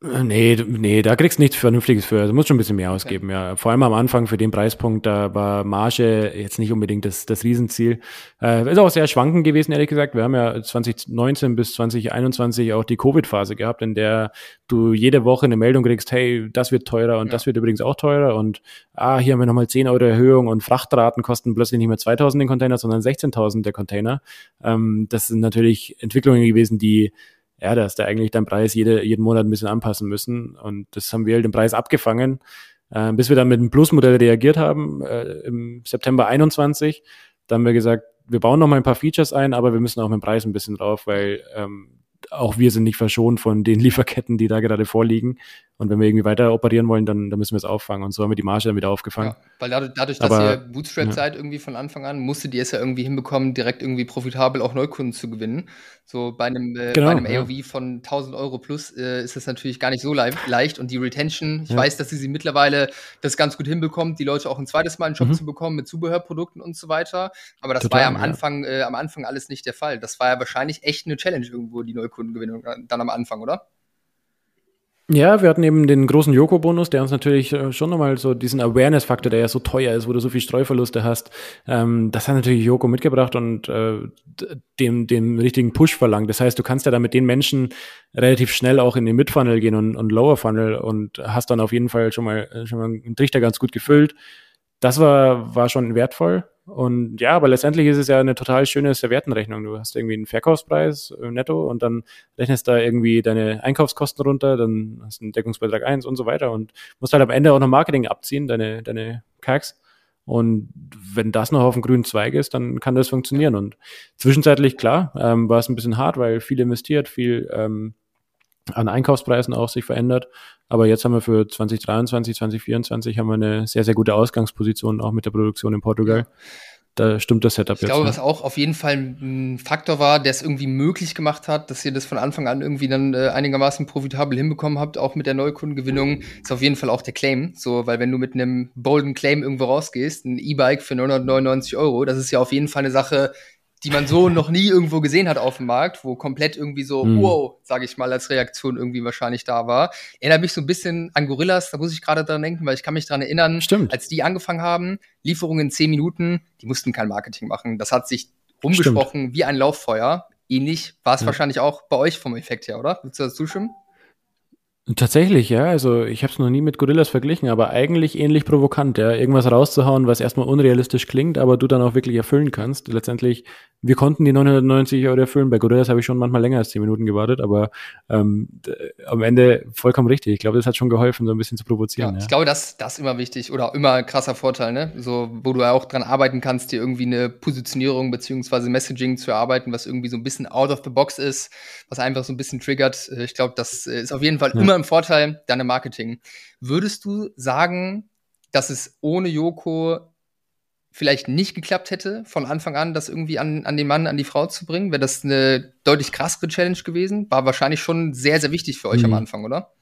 Äh, nee, nee, da kriegst du nichts Vernünftiges für. Du musst schon ein bisschen mehr ausgeben, okay. ja. Vor allem am Anfang für den Preispunkt, da war Marge jetzt nicht unbedingt das, das Riesenziel. Äh, ist auch sehr schwankend gewesen, ehrlich gesagt. Wir haben ja 2019 bis 2021 auch die Covid-Phase gehabt, in der du jede Woche eine Meldung kriegst, hey, das wird teurer und ja. das wird übrigens auch teurer und ah, hier haben wir nochmal 10 Euro Erhöhung und Frachtraten kosten plötzlich nicht mehr 2000 den Container, sondern 16.000 der Container. Ähm, das sind natürlich Entwicklungen gewesen, die ja, da hast du eigentlich deinen Preis jede, jeden Monat ein bisschen anpassen müssen. Und das haben wir halt den Preis abgefangen, äh, bis wir dann mit dem Plus-Modell reagiert haben äh, im September 21. Da haben wir gesagt, wir bauen noch mal ein paar Features ein, aber wir müssen auch mit dem Preis ein bisschen drauf, weil ähm, auch wir sind nicht verschont von den Lieferketten, die da gerade vorliegen. Und wenn wir irgendwie weiter operieren wollen, dann, dann müssen wir es auffangen. Und so haben wir die Marge dann wieder aufgefangen. Ja, weil dadurch, dadurch dass Aber, ihr Bootstrap ja. seid irgendwie von Anfang an, musstet ihr es ja irgendwie hinbekommen, direkt irgendwie profitabel auch Neukunden zu gewinnen. So bei einem, äh, genau, bei einem ja. AOV von 1000 Euro plus äh, ist das natürlich gar nicht so le leicht. Und die Retention, ich weiß, dass sie sie mittlerweile das ganz gut hinbekommt, die Leute auch ein zweites Mal in den Shop mhm. zu bekommen mit Zubehörprodukten und so weiter. Aber das Total, war ja am Anfang, äh, am Anfang alles nicht der Fall. Das war ja wahrscheinlich echt eine Challenge irgendwo, die Neukundengewinnung dann am Anfang, oder? Ja, wir hatten eben den großen Joko-Bonus, der uns natürlich äh, schon nochmal so diesen Awareness-Faktor, der ja so teuer ist, wo du so viel Streuverluste hast, ähm, das hat natürlich Joko mitgebracht und äh, dem, dem richtigen Push verlangt. Das heißt, du kannst ja dann mit den Menschen relativ schnell auch in den Mid-Funnel gehen und, und Lower-Funnel und hast dann auf jeden Fall schon mal, schon mal einen Trichter ganz gut gefüllt. Das war, war schon wertvoll. Und ja, aber letztendlich ist es ja eine total schöne Serviettenrechnung. Du hast irgendwie einen Verkaufspreis äh, netto und dann rechnest da irgendwie deine Einkaufskosten runter, dann hast du einen Deckungsbeitrag eins und so weiter und musst halt am Ende auch noch Marketing abziehen, deine, deine CACs. Und wenn das noch auf dem grünen Zweig ist, dann kann das funktionieren. Und zwischenzeitlich, klar, ähm, war es ein bisschen hart, weil viel investiert, viel ähm, an Einkaufspreisen auch sich verändert. Aber jetzt haben wir für 2023, 2024 haben wir eine sehr, sehr gute Ausgangsposition auch mit der Produktion in Portugal. Da stimmt das Setup ich jetzt. Ich glaube, ne? was auch auf jeden Fall ein Faktor war, der es irgendwie möglich gemacht hat, dass ihr das von Anfang an irgendwie dann äh, einigermaßen profitabel hinbekommen habt, auch mit der Neukundengewinnung, ist auf jeden Fall auch der Claim. So, weil wenn du mit einem bolden Claim irgendwo rausgehst, ein E-Bike für 999 Euro, das ist ja auf jeden Fall eine Sache, die man so noch nie irgendwo gesehen hat auf dem Markt, wo komplett irgendwie so, mhm. wow, sage ich mal, als Reaktion irgendwie wahrscheinlich da war. Erinnert mich so ein bisschen an Gorillas, da muss ich gerade dran denken, weil ich kann mich dran erinnern, Stimmt. als die angefangen haben, Lieferungen in zehn Minuten, die mussten kein Marketing machen. Das hat sich umgesprochen Stimmt. wie ein Lauffeuer. Ähnlich war es ja. wahrscheinlich auch bei euch vom Effekt her, oder? Willst du das zustimmen? Tatsächlich, ja. Also ich habe es noch nie mit Gorillas verglichen, aber eigentlich ähnlich provokant, ja. Irgendwas rauszuhauen, was erstmal unrealistisch klingt, aber du dann auch wirklich erfüllen kannst. Letztendlich, wir konnten die 990 Euro erfüllen. Bei Gorillas habe ich schon manchmal länger als 10 Minuten gewartet, aber ähm, am Ende vollkommen richtig. Ich glaube, das hat schon geholfen, so ein bisschen zu provozieren. Ja, ja. Ich glaube, das, das ist immer wichtig oder immer ein krasser Vorteil, ne? So, wo du ja auch dran arbeiten kannst, dir irgendwie eine Positionierung beziehungsweise Messaging zu erarbeiten, was irgendwie so ein bisschen out of the box ist, was einfach so ein bisschen triggert. Ich glaube, das ist auf jeden Fall ja. immer im Vorteil deiner Marketing. Würdest du sagen, dass es ohne Joko vielleicht nicht geklappt hätte, von Anfang an das irgendwie an, an den Mann, an die Frau zu bringen? Wäre das eine deutlich krassere Challenge gewesen? War wahrscheinlich schon sehr, sehr wichtig für euch mhm. am Anfang, oder?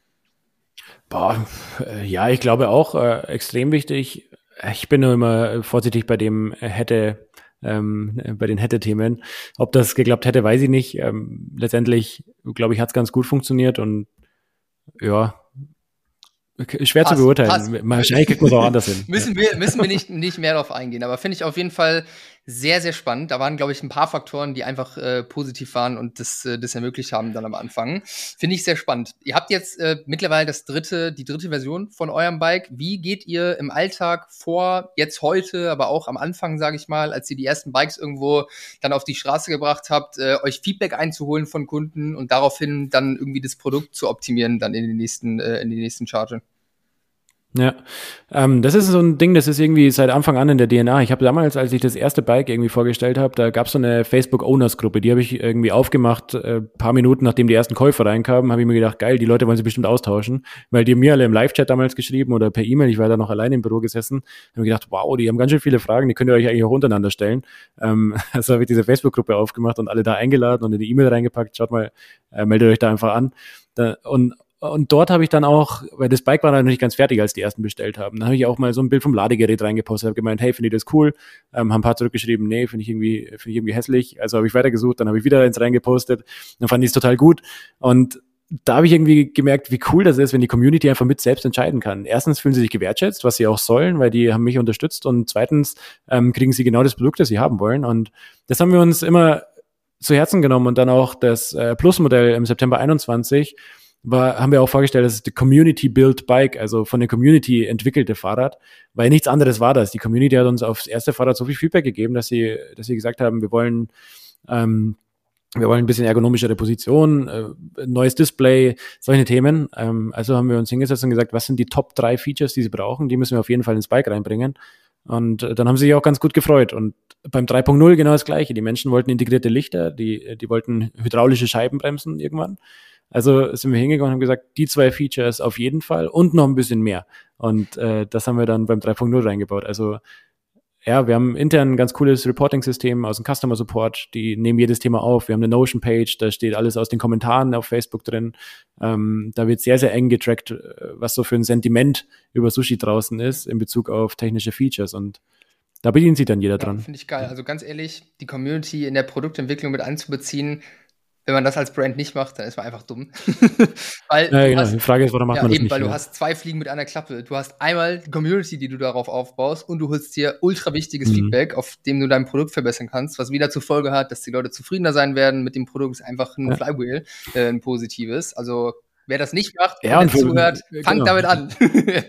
Boah, äh, ja, ich glaube auch äh, extrem wichtig. Ich bin nur immer vorsichtig bei dem hätte, ähm, bei den hätte-Themen. Ob das geklappt hätte, weiß ich nicht. Ähm, letztendlich, glaube ich, hat es ganz gut funktioniert und ja, Schwer Pass, zu beurteilen. Pass. Wahrscheinlich kriegt man es auch anders hin. müssen wir, müssen wir nicht, nicht mehr darauf eingehen. Aber finde ich auf jeden Fall sehr, sehr spannend. Da waren, glaube ich, ein paar Faktoren, die einfach äh, positiv waren und das, äh, das ermöglicht haben dann am Anfang. Finde ich sehr spannend. Ihr habt jetzt äh, mittlerweile das dritte, die dritte Version von eurem Bike. Wie geht ihr im Alltag vor, jetzt heute, aber auch am Anfang, sage ich mal, als ihr die ersten Bikes irgendwo dann auf die Straße gebracht habt, äh, euch Feedback einzuholen von Kunden und daraufhin dann irgendwie das Produkt zu optimieren, dann in den nächsten, äh, in die nächsten Charge? Ja, ähm, das ist so ein Ding, das ist irgendwie seit Anfang an in der DNA. Ich habe damals, als ich das erste Bike irgendwie vorgestellt habe, da gab es so eine Facebook-Owners-Gruppe, die habe ich irgendwie aufgemacht, äh, paar Minuten nachdem die ersten Käufer reinkamen, habe ich mir gedacht, geil, die Leute wollen sich bestimmt austauschen, weil die haben mir alle im Live-Chat damals geschrieben oder per E-Mail, ich war da noch alleine im Büro gesessen, habe mir gedacht, wow, die haben ganz schön viele Fragen, die könnt ihr euch eigentlich auch untereinander stellen. Ähm, also habe ich diese Facebook-Gruppe aufgemacht und alle da eingeladen und in die E-Mail reingepackt, schaut mal, äh, meldet euch da einfach an. Da, und und dort habe ich dann auch, weil das Bike war dann noch nicht ganz fertig, als die ersten bestellt haben, dann habe ich auch mal so ein Bild vom Ladegerät reingepostet, habe gemeint, hey, finde ich das cool? Ähm, haben ein paar zurückgeschrieben, nee, finde ich irgendwie, finde ich irgendwie hässlich. Also habe ich weitergesucht, dann habe ich wieder eins reingepostet, dann fand ich es total gut. Und da habe ich irgendwie gemerkt, wie cool das ist, wenn die Community einfach mit selbst entscheiden kann. Erstens fühlen sie sich gewertschätzt, was sie auch sollen, weil die haben mich unterstützt und zweitens ähm, kriegen sie genau das Produkt, das sie haben wollen. Und das haben wir uns immer zu Herzen genommen und dann auch das äh, Plus-Modell im September 21 war, haben wir auch vorgestellt, das ist die Community Built Bike, also von der Community entwickelte Fahrrad, weil nichts anderes war das. Die Community hat uns aufs erste Fahrrad so viel Feedback gegeben, dass sie, dass sie gesagt haben, wir wollen ähm, wir wollen ein bisschen ergonomischere Position, äh, neues Display, solche Themen. Ähm, also haben wir uns hingesetzt und gesagt, was sind die Top drei Features, die sie brauchen? Die müssen wir auf jeden Fall ins Bike reinbringen. Und äh, dann haben sie sich auch ganz gut gefreut. Und beim 3.0 genau das Gleiche. Die Menschen wollten integrierte Lichter, die, die wollten hydraulische Scheibenbremsen irgendwann. Also sind wir hingegangen und haben gesagt, die zwei Features auf jeden Fall und noch ein bisschen mehr. Und äh, das haben wir dann beim 3.0 reingebaut. Also ja, wir haben intern ein ganz cooles Reporting-System aus dem Customer Support, die nehmen jedes Thema auf. Wir haben eine Notion-Page, da steht alles aus den Kommentaren auf Facebook drin. Ähm, da wird sehr, sehr eng getrackt, äh, was so für ein Sentiment über Sushi draußen ist in Bezug auf technische Features und da bedient sich dann jeder dran. Finde ich geil. Also ganz ehrlich, die Community in der Produktentwicklung mit einzubeziehen, wenn man das als Brand nicht macht, dann ist man einfach dumm. weil ja, genau. Hast, die Frage ist, warum macht ja, man das eben, nicht? Weil du hast zwei Fliegen mit einer Klappe. Du hast einmal die Community, die du darauf aufbaust und du holst dir ultra wichtiges mhm. Feedback, auf dem du dein Produkt verbessern kannst, was wieder zur Folge hat, dass die Leute zufriedener sein werden mit dem Produkt. Ist einfach ein ja. Flywheel, äh, ein positives. Also Wer das nicht macht ja, und zuhört, fangt genau. damit an.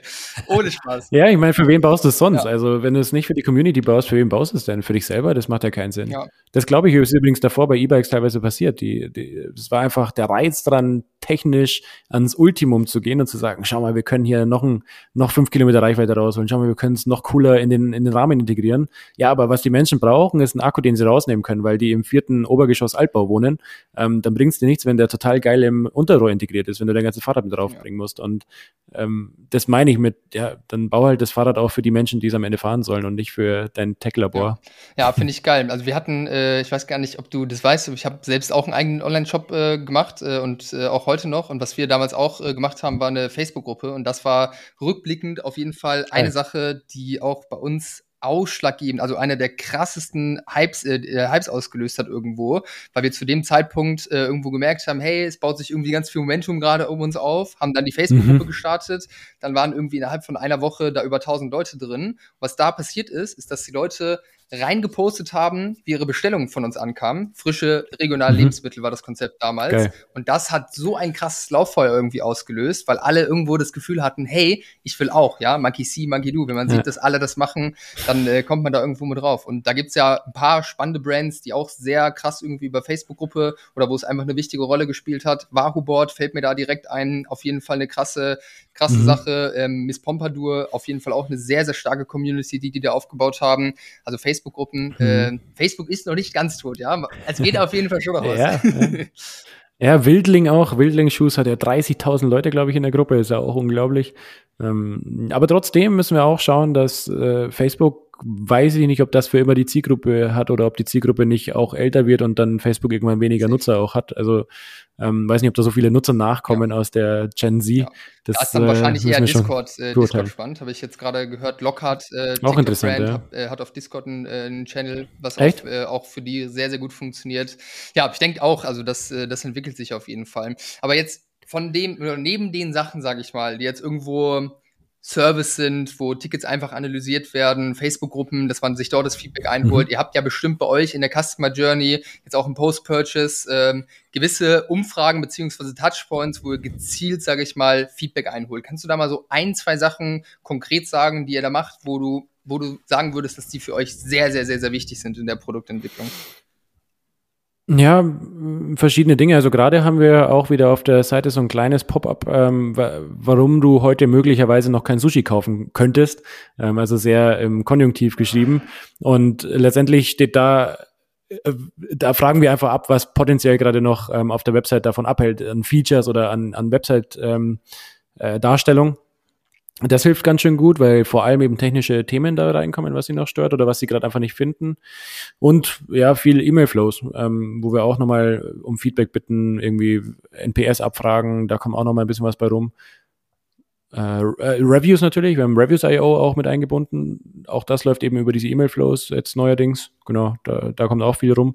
Ohne Spaß. Ja, ich meine, für wen baust du es sonst? Ja. Also, wenn du es nicht für die Community baust, für wen baust du es denn? Für dich selber? Das macht ja keinen Sinn. Ja. Das glaube ich, ist übrigens davor bei E-Bikes teilweise passiert. Die, die, das war einfach der Reiz dran, technisch ans Ultimum zu gehen und zu sagen, schau mal, wir können hier noch, ein, noch fünf Kilometer Reichweite rausholen. Schau mal, wir können es noch cooler in den, in den Rahmen integrieren. Ja, aber was die Menschen brauchen, ist ein Akku, den sie rausnehmen können, weil die im vierten Obergeschoss Altbau wohnen. Ähm, dann bringt es dir nichts, wenn der total geil im Unterrohr integriert ist, wenn du dein ganzes Fahrrad mit draufbringen ja. musst. Und ähm, das meine ich mit, ja, dann bau halt das Fahrrad auch für die Menschen, die es am Ende fahren sollen und nicht für dein Tech-Labor. Ja, ja finde ich geil. Also wir hatten, äh, ich weiß gar nicht, ob du das weißt, ich habe selbst auch einen eigenen Online-Shop äh, gemacht äh, und äh, auch heute noch. Und was wir damals auch äh, gemacht haben, war eine Facebook-Gruppe. Und das war rückblickend auf jeden Fall eine Sache, die auch bei uns ausschlaggebend, also einer der krassesten Hypes, äh, äh, Hypes ausgelöst hat irgendwo, weil wir zu dem Zeitpunkt äh, irgendwo gemerkt haben, hey, es baut sich irgendwie ganz viel Momentum gerade um uns auf, haben dann die Facebook-Gruppe mhm. gestartet, dann waren irgendwie innerhalb von einer Woche da über 1000 Leute drin. Was da passiert ist, ist, dass die Leute reingepostet haben, wie ihre Bestellungen von uns ankamen. Frische regionale mhm. Lebensmittel war das Konzept damals. Geil. Und das hat so ein krasses Lauffeuer irgendwie ausgelöst, weil alle irgendwo das Gefühl hatten, hey, ich will auch, ja, Monkey See, Monkey Do. Wenn man ja. sieht, dass alle das machen, dann äh, kommt man da irgendwo mit drauf. Und da gibt's ja ein paar spannende Brands, die auch sehr krass irgendwie über Facebook-Gruppe oder wo es einfach eine wichtige Rolle gespielt hat. Wahoo Board fällt mir da direkt ein, auf jeden Fall eine krasse krasse mhm. Sache. Ähm, Miss Pompadour, auf jeden Fall auch eine sehr, sehr starke Community, die die da aufgebaut haben. Also Facebook-Gruppen. Mhm. Äh, Facebook ist noch nicht ganz tot, ja. Es geht auf jeden Fall schon noch was. Ja, ja. ja, Wildling auch. Wildling-Shoes hat ja 30.000 Leute, glaube ich, in der Gruppe. Ist ja auch unglaublich. Ähm, aber trotzdem müssen wir auch schauen, dass äh, Facebook weiß ich nicht, ob das für immer die Zielgruppe hat oder ob die Zielgruppe nicht auch älter wird und dann Facebook irgendwann weniger Nutzer auch hat. Also ähm, weiß nicht, ob da so viele Nutzer nachkommen ja. aus der Gen Z. Ja. Das, das ist dann äh, wahrscheinlich eher Discord, äh, Discord spannend. Habe ich jetzt gerade gehört. Lockhart, äh, auch interessant, Brand, ja. hat, äh, hat auf Discord einen, äh, einen Channel, was auch, äh, auch, für die sehr, sehr gut funktioniert. Ja, ich denke auch, also das, äh, das entwickelt sich auf jeden Fall. Aber jetzt von dem, neben den Sachen, sage ich mal, die jetzt irgendwo Service sind, wo Tickets einfach analysiert werden, Facebook-Gruppen, dass man sich dort das Feedback einholt. Mhm. Ihr habt ja bestimmt bei euch in der Customer Journey, jetzt auch im Post-Purchase, ähm, gewisse Umfragen beziehungsweise Touchpoints, wo ihr gezielt, sage ich mal, Feedback einholt. Kannst du da mal so ein, zwei Sachen konkret sagen, die ihr da macht, wo du, wo du sagen würdest, dass die für euch sehr, sehr, sehr, sehr wichtig sind in der Produktentwicklung? Ja, verschiedene Dinge. Also gerade haben wir auch wieder auf der Seite so ein kleines Pop-up, ähm, warum du heute möglicherweise noch kein Sushi kaufen könntest. Ähm, also sehr im Konjunktiv geschrieben. Und letztendlich steht da, äh, da fragen wir einfach ab, was potenziell gerade noch ähm, auf der Website davon abhält, an Features oder an, an Website-Darstellung. Ähm, äh, das hilft ganz schön gut, weil vor allem eben technische Themen da reinkommen, was sie noch stört oder was sie gerade einfach nicht finden. Und ja, viel E-Mail-Flows, ähm, wo wir auch nochmal um Feedback bitten, irgendwie NPS abfragen, da kommt auch nochmal ein bisschen was bei rum. Äh, äh, Reviews natürlich, wir haben Reviews.io auch mit eingebunden. Auch das läuft eben über diese E-Mail-Flows jetzt neuerdings. Genau, da, da kommt auch viel rum.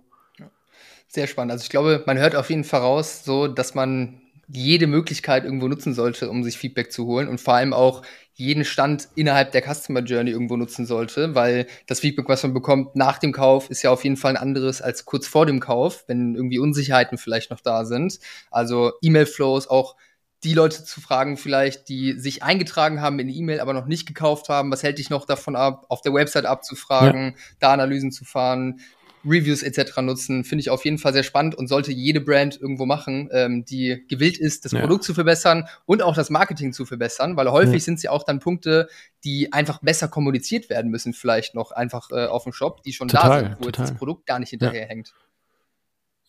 Sehr spannend. Also ich glaube, man hört auf jeden Fall raus, so dass man jede Möglichkeit irgendwo nutzen sollte, um sich Feedback zu holen und vor allem auch jeden Stand innerhalb der Customer Journey irgendwo nutzen sollte, weil das Feedback, was man bekommt nach dem Kauf, ist ja auf jeden Fall ein anderes als kurz vor dem Kauf, wenn irgendwie Unsicherheiten vielleicht noch da sind. Also E-Mail-Flows, auch die Leute zu fragen, vielleicht, die sich eingetragen haben in die E-Mail, aber noch nicht gekauft haben. Was hält dich noch davon ab, auf der Website abzufragen, ja. da Analysen zu fahren, Reviews etc. nutzen, finde ich auf jeden Fall sehr spannend und sollte jede Brand irgendwo machen, ähm, die gewillt ist, das ja. Produkt zu verbessern und auch das Marketing zu verbessern, weil häufig ja. sind sie auch dann Punkte, die einfach besser kommuniziert werden müssen, vielleicht noch einfach äh, auf dem Shop, die schon total, da sind, wo total. das Produkt gar nicht hinterherhängt.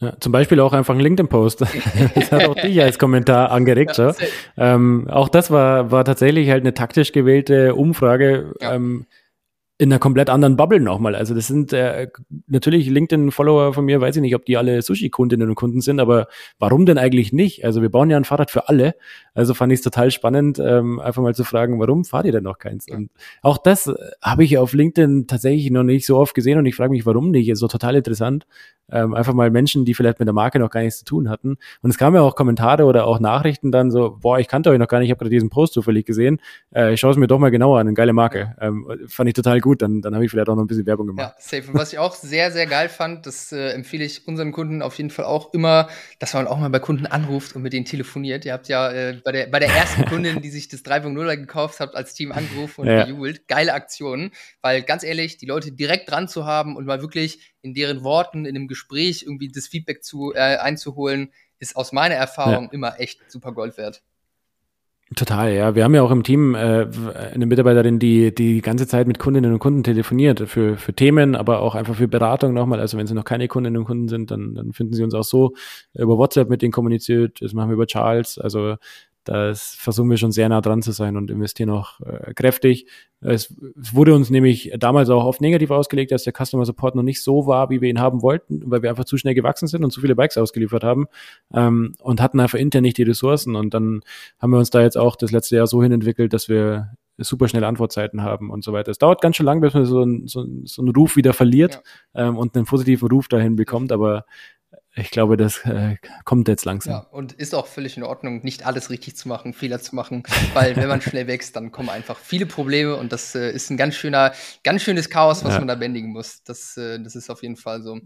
Ja, zum Beispiel auch einfach ein LinkedIn-Post. das hat auch dich als Kommentar angeregt. Ja, ähm, auch das war, war tatsächlich halt eine taktisch gewählte Umfrage. Ja. Ähm, in einer komplett anderen Bubble nochmal. Also das sind äh, natürlich LinkedIn-Follower von mir, weiß ich nicht, ob die alle Sushi-Kundinnen und Kunden sind, aber warum denn eigentlich nicht? Also wir bauen ja ein Fahrrad für alle. Also fand ich es total spannend, ähm, einfach mal zu fragen, warum fahrt ihr denn noch keins? Und auch das äh, habe ich auf LinkedIn tatsächlich noch nicht so oft gesehen und ich frage mich, warum nicht? Ist so total interessant. Ähm, einfach mal Menschen, die vielleicht mit der Marke noch gar nichts zu tun hatten. Und es kamen ja auch Kommentare oder auch Nachrichten dann so, boah, ich kannte euch noch gar nicht, ich habe gerade diesen Post zufällig gesehen. Äh, ich schaue es mir doch mal genauer an, eine geile Marke. Ähm, fand ich total gut dann, dann habe ich vielleicht auch noch ein bisschen Werbung gemacht. Ja, safe. Und was ich auch sehr, sehr geil fand, das äh, empfehle ich unseren Kunden auf jeden Fall auch immer, dass man auch mal bei Kunden anruft und mit denen telefoniert. Ihr habt ja äh, bei, der, bei der ersten Kundin, die sich das 3.0 gekauft hat, als Team angerufen und ja. gejubelt. Geile Aktion, weil ganz ehrlich, die Leute direkt dran zu haben und mal wirklich in deren Worten, in einem Gespräch irgendwie das Feedback zu, äh, einzuholen, ist aus meiner Erfahrung ja. immer echt super Gold wert. Total, ja. Wir haben ja auch im Team äh, eine Mitarbeiterin, die die ganze Zeit mit Kundinnen und Kunden telefoniert für, für Themen, aber auch einfach für Beratung nochmal. Also wenn sie noch keine Kundinnen und Kunden sind, dann, dann finden sie uns auch so über WhatsApp mit denen kommuniziert. Das machen wir über Charles. Also das versuchen wir schon sehr nah dran zu sein und investieren auch äh, kräftig. Es, es, wurde uns nämlich damals auch oft negativ ausgelegt, dass der Customer Support noch nicht so war, wie wir ihn haben wollten, weil wir einfach zu schnell gewachsen sind und zu viele Bikes ausgeliefert haben ähm, und hatten einfach intern nicht die Ressourcen. Und dann haben wir uns da jetzt auch das letzte Jahr so hin entwickelt, dass wir super schnelle Antwortzeiten haben und so weiter. Es dauert ganz schön lang, bis man so, ein, so, so einen Ruf wieder verliert ja. ähm, und einen positiven Ruf dahin bekommt, aber ich glaube, das äh, kommt jetzt langsam. Ja, und ist auch völlig in Ordnung, nicht alles richtig zu machen, Fehler zu machen, weil wenn man schnell wächst, dann kommen einfach viele Probleme und das äh, ist ein ganz schöner, ganz schönes Chaos, was ja. man da bändigen muss. Das, äh, das ist auf jeden Fall so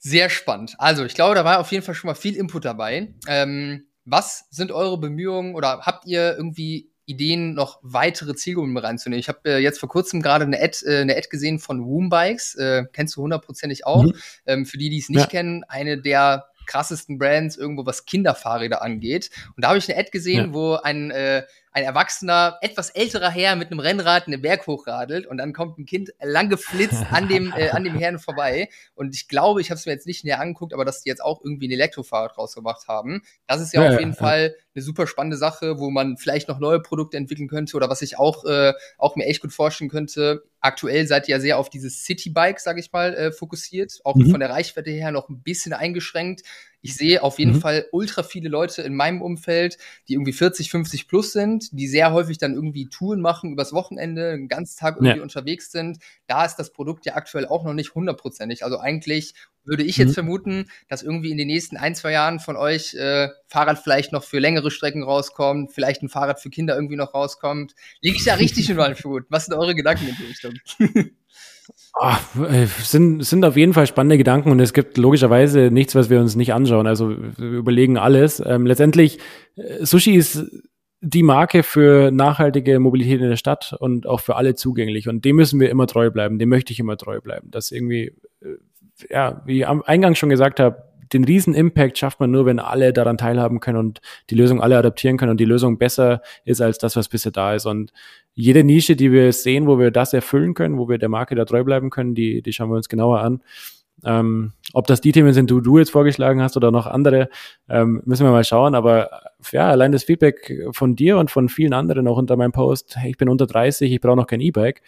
sehr spannend. Also, ich glaube, da war auf jeden Fall schon mal viel Input dabei. Ähm, was sind eure Bemühungen oder habt ihr irgendwie Ideen, noch weitere Zielgruppen reinzunehmen. Ich habe äh, jetzt vor kurzem gerade eine Ad, äh, eine Ad gesehen von Woombikes, äh, kennst du hundertprozentig auch. Mhm. Ähm, für die, die es nicht ja. kennen, eine der krassesten Brands irgendwo, was Kinderfahrräder angeht. Und da habe ich eine Ad gesehen, ja. wo ein äh, ein erwachsener, etwas älterer Herr mit einem Rennrad einen Berg hochradelt und dann kommt ein Kind lang geflitzt an dem, äh, an dem Herrn vorbei. Und ich glaube, ich habe es mir jetzt nicht näher angeguckt, aber dass die jetzt auch irgendwie ein Elektrofahrrad rausgemacht haben. Das ist ja, ja auf jeden ja. Fall eine super spannende Sache, wo man vielleicht noch neue Produkte entwickeln könnte oder was ich auch, äh, auch mir echt gut vorstellen könnte. Aktuell seid ihr ja sehr auf dieses Citybike, sage ich mal, äh, fokussiert, auch mhm. von der Reichweite her noch ein bisschen eingeschränkt. Ich sehe auf jeden mhm. Fall ultra viele Leute in meinem Umfeld, die irgendwie 40, 50 plus sind, die sehr häufig dann irgendwie Touren machen übers Wochenende, den ganzen Tag irgendwie ja. unterwegs sind. Da ist das Produkt ja aktuell auch noch nicht hundertprozentig. Also eigentlich würde ich jetzt mhm. vermuten, dass irgendwie in den nächsten ein, zwei Jahren von euch äh, Fahrrad vielleicht noch für längere Strecken rauskommt, vielleicht ein Fahrrad für Kinder irgendwie noch rauskommt. Liege ich da richtig in meinem Schuh? Was sind eure Gedanken in die Richtung? Ach, äh, sind, sind auf jeden Fall spannende Gedanken und es gibt logischerweise nichts, was wir uns nicht anschauen. Also wir überlegen alles. Ähm, letztendlich, äh, Sushi ist die Marke für nachhaltige Mobilität in der Stadt und auch für alle zugänglich. Und dem müssen wir immer treu bleiben. Dem möchte ich immer treu bleiben. Das irgendwie, äh, ja, wie ich am Eingang schon gesagt habe, den riesen Impact schafft man nur, wenn alle daran teilhaben können und die Lösung alle adaptieren können und die Lösung besser ist als das, was bisher da ist. Und jede Nische, die wir sehen, wo wir das erfüllen können, wo wir der Marke da treu bleiben können, die, die schauen wir uns genauer an. Ähm, ob das die Themen sind, die du jetzt vorgeschlagen hast oder noch andere, ähm, müssen wir mal schauen. Aber ja, allein das Feedback von dir und von vielen anderen auch unter meinem Post, hey, ich bin unter 30, ich brauche noch kein E-Bike.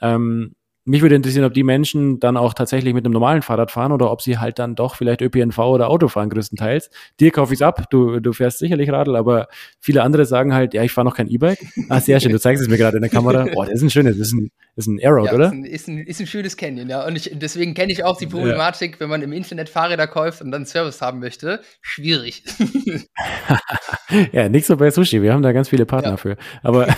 Ähm, mich würde interessieren, ob die Menschen dann auch tatsächlich mit einem normalen Fahrrad fahren oder ob sie halt dann doch vielleicht ÖPNV oder Auto fahren größtenteils. Dir kaufe ich es ab, du, du fährst sicherlich Radl, aber viele andere sagen halt, ja, ich fahre noch kein E-Bike. Ah, sehr schön, du zeigst es mir gerade in der Kamera. Boah, das ist ein schönes, das ist ein, das ist ein Aeroad, ja, oder? Ist ein, ist, ein, ist ein schönes Canyon, ja. Und ich, deswegen kenne ich auch die Problematik, ja. wenn man im Internet Fahrräder kauft und dann Service haben möchte. Schwierig. ja, nicht so bei Sushi, wir haben da ganz viele Partner ja. für. Aber,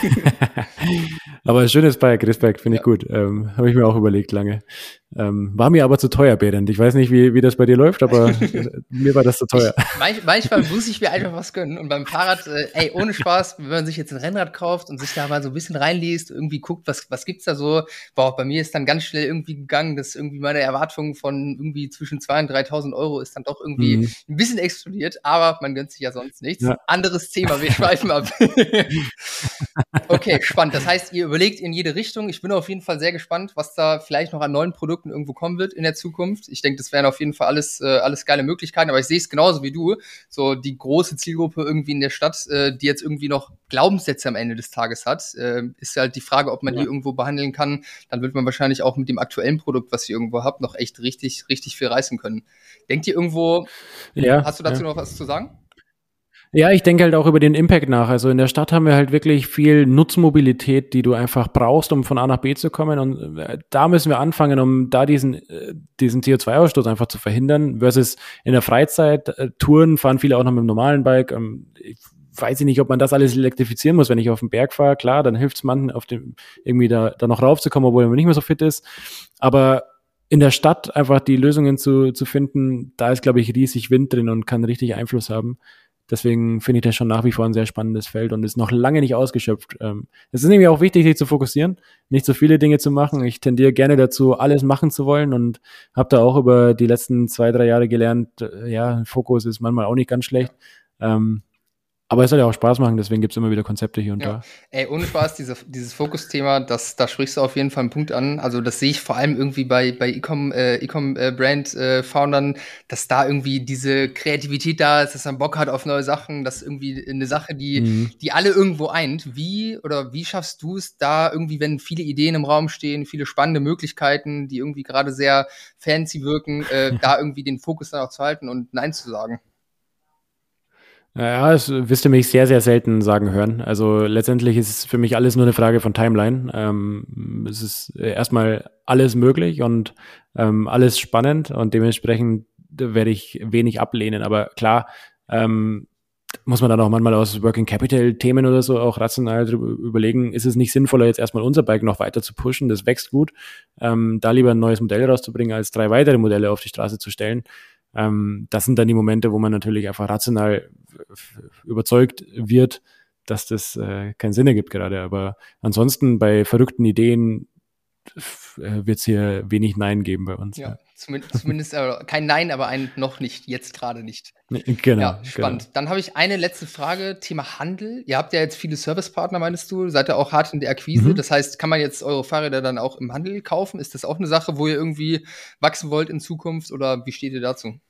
aber schönes Bike, Respekt, finde ich gut. Ähm, Habe ich mir auch überlegt lange. Ähm, war mir aber zu teuer, Berend. Ich weiß nicht, wie, wie das bei dir läuft, aber mir war das zu teuer. Ich, manch, manchmal muss ich mir einfach was gönnen. Und beim Fahrrad, äh, ey, ohne Spaß, wenn man sich jetzt ein Rennrad kauft und sich da mal so ein bisschen reinliest, irgendwie guckt, was, was gibt's da so. Boah, bei mir ist dann ganz schnell irgendwie gegangen, dass irgendwie meine Erwartung von irgendwie zwischen 2.000 und 3.000 Euro ist dann doch irgendwie mhm. ein bisschen explodiert. Aber man gönnt sich ja sonst nichts. Ja. Anderes Thema, wir schweifen ab. okay, spannend. Das heißt, ihr überlegt in jede Richtung. Ich bin auf jeden Fall sehr gespannt, was da vielleicht noch an neuen Produkten irgendwo kommen wird in der Zukunft. Ich denke, das wären auf jeden Fall alles, äh, alles geile Möglichkeiten, aber ich sehe es genauso wie du. So die große Zielgruppe irgendwie in der Stadt, äh, die jetzt irgendwie noch Glaubenssätze am Ende des Tages hat, äh, ist halt die Frage, ob man ja. die irgendwo behandeln kann. Dann wird man wahrscheinlich auch mit dem aktuellen Produkt, was ihr irgendwo habt, noch echt richtig, richtig viel reißen können. Denkt ihr irgendwo, ja, hast du dazu ja. noch was zu sagen? Ja, ich denke halt auch über den Impact nach. Also in der Stadt haben wir halt wirklich viel Nutzmobilität, die du einfach brauchst, um von A nach B zu kommen. Und äh, da müssen wir anfangen, um da diesen, äh, diesen CO2-Ausstoß einfach zu verhindern. Versus in der Freizeit, äh, Touren fahren viele auch noch mit dem normalen Bike. Ähm, ich weiß ich nicht, ob man das alles elektrifizieren muss, wenn ich auf den Berg fahre. Klar, dann hilft es man, auf dem, irgendwie da, da noch raufzukommen, obwohl man nicht mehr so fit ist. Aber in der Stadt einfach die Lösungen zu, zu finden, da ist, glaube ich, riesig Wind drin und kann richtig Einfluss haben. Deswegen finde ich das schon nach wie vor ein sehr spannendes Feld und ist noch lange nicht ausgeschöpft. Ähm, es ist nämlich auch wichtig, sich zu fokussieren, nicht so viele Dinge zu machen. Ich tendiere gerne dazu, alles machen zu wollen und habe da auch über die letzten zwei, drei Jahre gelernt, äh, ja, Fokus ist manchmal auch nicht ganz schlecht. Ähm, aber es soll ja auch Spaß machen, deswegen gibt es immer wieder Konzepte hier und ja. da. Ey, ohne Spaß, diese, dieses Fokusthema, das, da sprichst du auf jeden Fall einen Punkt an. Also das sehe ich vor allem irgendwie bei, bei Ecom, äh, Ecom äh, Brand äh, Foundern, dass da irgendwie diese Kreativität da ist, dass man Bock hat auf neue Sachen, das ist irgendwie eine Sache, die, mhm. die alle irgendwo eint. Wie oder wie schaffst du es da irgendwie, wenn viele Ideen im Raum stehen, viele spannende Möglichkeiten, die irgendwie gerade sehr fancy wirken, äh, da irgendwie den Fokus dann auch zu halten und Nein zu sagen? Ja, das wirst du mich sehr, sehr selten sagen hören. Also letztendlich ist es für mich alles nur eine Frage von Timeline. Ähm, es ist erstmal alles möglich und ähm, alles spannend und dementsprechend werde ich wenig ablehnen. Aber klar, ähm, muss man dann auch manchmal aus Working Capital Themen oder so auch rational überlegen, ist es nicht sinnvoller, jetzt erstmal unser Bike noch weiter zu pushen, das wächst gut, ähm, da lieber ein neues Modell rauszubringen, als drei weitere Modelle auf die Straße zu stellen. Ähm, das sind dann die Momente, wo man natürlich einfach rational überzeugt wird, dass das äh, keinen Sinn ergibt gerade. Aber ansonsten bei verrückten Ideen wird es hier wenig Nein geben bei uns. Ja, zumindest, zumindest äh, kein Nein, aber ein noch nicht, jetzt gerade nicht. Genau. Ja, spannend. Genau. Dann habe ich eine letzte Frage, Thema Handel. Ihr habt ja jetzt viele Servicepartner, meinst du? Seid ihr auch hart in der Akquise? Mhm. Das heißt, kann man jetzt eure Fahrräder dann auch im Handel kaufen? Ist das auch eine Sache, wo ihr irgendwie wachsen wollt in Zukunft oder wie steht ihr dazu?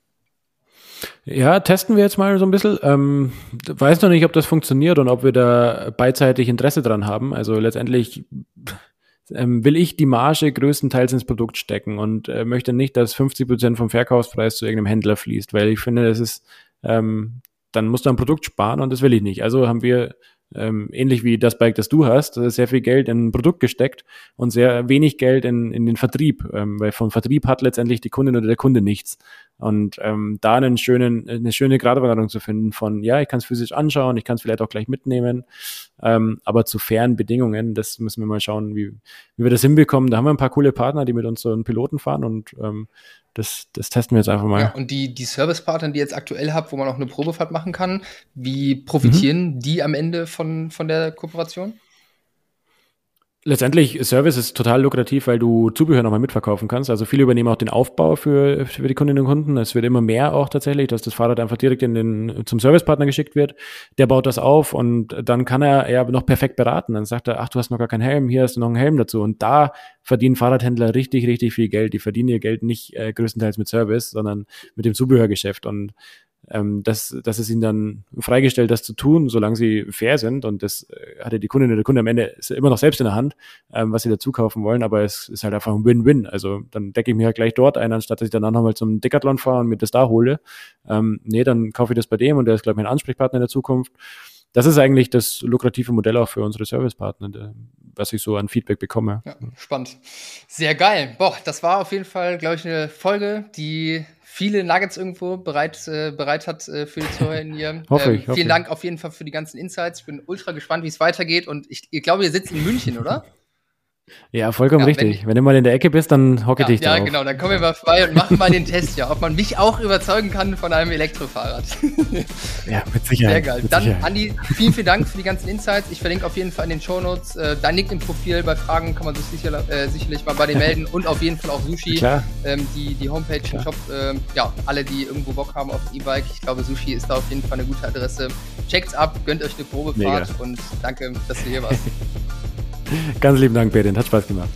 Ja, testen wir jetzt mal so ein bisschen. Ähm, weiß noch nicht, ob das funktioniert und ob wir da beidseitig Interesse dran haben. Also letztendlich ähm, will ich die Marge größtenteils ins Produkt stecken und äh, möchte nicht, dass 50 Prozent vom Verkaufspreis zu irgendeinem Händler fließt, weil ich finde, das ist, ähm, dann musst du ein Produkt sparen und das will ich nicht. Also haben wir ähm, ähnlich wie das Bike, das du hast, sehr viel Geld in ein Produkt gesteckt und sehr wenig Geld in, in den Vertrieb, ähm, weil vom Vertrieb hat letztendlich die Kundin oder der Kunde nichts. Und ähm, da einen schönen, eine schöne Gradwanderung zu finden von, ja, ich kann es physisch anschauen, ich kann es vielleicht auch gleich mitnehmen, ähm, aber zu fairen Bedingungen, das müssen wir mal schauen, wie, wie wir das hinbekommen. Da haben wir ein paar coole Partner, die mit uns so einen Piloten fahren und ähm, das, das testen wir jetzt einfach mal. Ja, und die, die Servicepartner, die ihr jetzt aktuell habt, wo man auch eine Probefahrt machen kann, wie profitieren mhm. die am Ende von, von der Kooperation? Letztendlich, Service ist total lukrativ, weil du Zubehör nochmal mitverkaufen kannst. Also viele übernehmen auch den Aufbau für, für die Kundinnen und Kunden. Es wird immer mehr auch tatsächlich, dass das Fahrrad einfach direkt in den, zum Servicepartner geschickt wird. Der baut das auf und dann kann er ja noch perfekt beraten. Dann sagt er, ach, du hast noch gar keinen Helm, hier hast du noch einen Helm dazu. Und da verdienen Fahrradhändler richtig, richtig viel Geld. Die verdienen ihr Geld nicht äh, größtenteils mit Service, sondern mit dem Zubehörgeschäft. Und ähm, dass, dass es ihnen dann freigestellt, das zu tun, solange sie fair sind. Und das äh, hatte die Kundin oder der Kunde am Ende ist immer noch selbst in der Hand, ähm, was sie dazu kaufen wollen. Aber es ist halt einfach ein Win-Win. Also dann decke ich mir halt gleich dort ein, anstatt dass ich danach nochmal zum Decathlon fahre und mir das da hole. Ähm, nee, dann kaufe ich das bei dem und der ist, glaube ich, mein Ansprechpartner in der Zukunft. Das ist eigentlich das lukrative Modell auch für unsere Servicepartner, was ich so an Feedback bekomme. Ja, spannend. Sehr geil. Boah, das war auf jeden Fall, glaube ich, eine Folge, die viele Nuggets irgendwo bereit, äh, bereit hat äh, für die Zuhörer in ihr. hoffe ähm, ich. Hoffe vielen Dank auf jeden Fall für die ganzen Insights. Ich bin ultra gespannt, wie es weitergeht. Und ich, ich glaube, ihr sitzt in München, oder? Ja, vollkommen ja, richtig. Wenn, wenn, du mal in der Ecke bist, dann hocke ja, dich da. Ja, genau, dann kommen wir mal vorbei und machen mal den Test, ja, ob man mich auch überzeugen kann von einem Elektrofahrrad. ja, mit Sicherheit. Sehr geil. Dann, Sicherheit. Andi, vielen, vielen Dank für die ganzen Insights. Ich verlinke auf jeden Fall in den Shownotes äh, dein LinkedIn-Profil. Bei Fragen kann man sich sicher, äh, sicherlich mal bei dir melden und auf jeden Fall auch Sushi. Klar. Ähm, die, die Homepage, Klar. Shop, äh, ja, alle, die irgendwo Bock haben auf E-Bike. Ich glaube, Sushi ist da auf jeden Fall eine gute Adresse. Checkt's ab, gönnt euch eine Probefahrt Mega. und danke, dass du hier warst. Ganz lieben Dank, Berlin. Hat Spaß gemacht.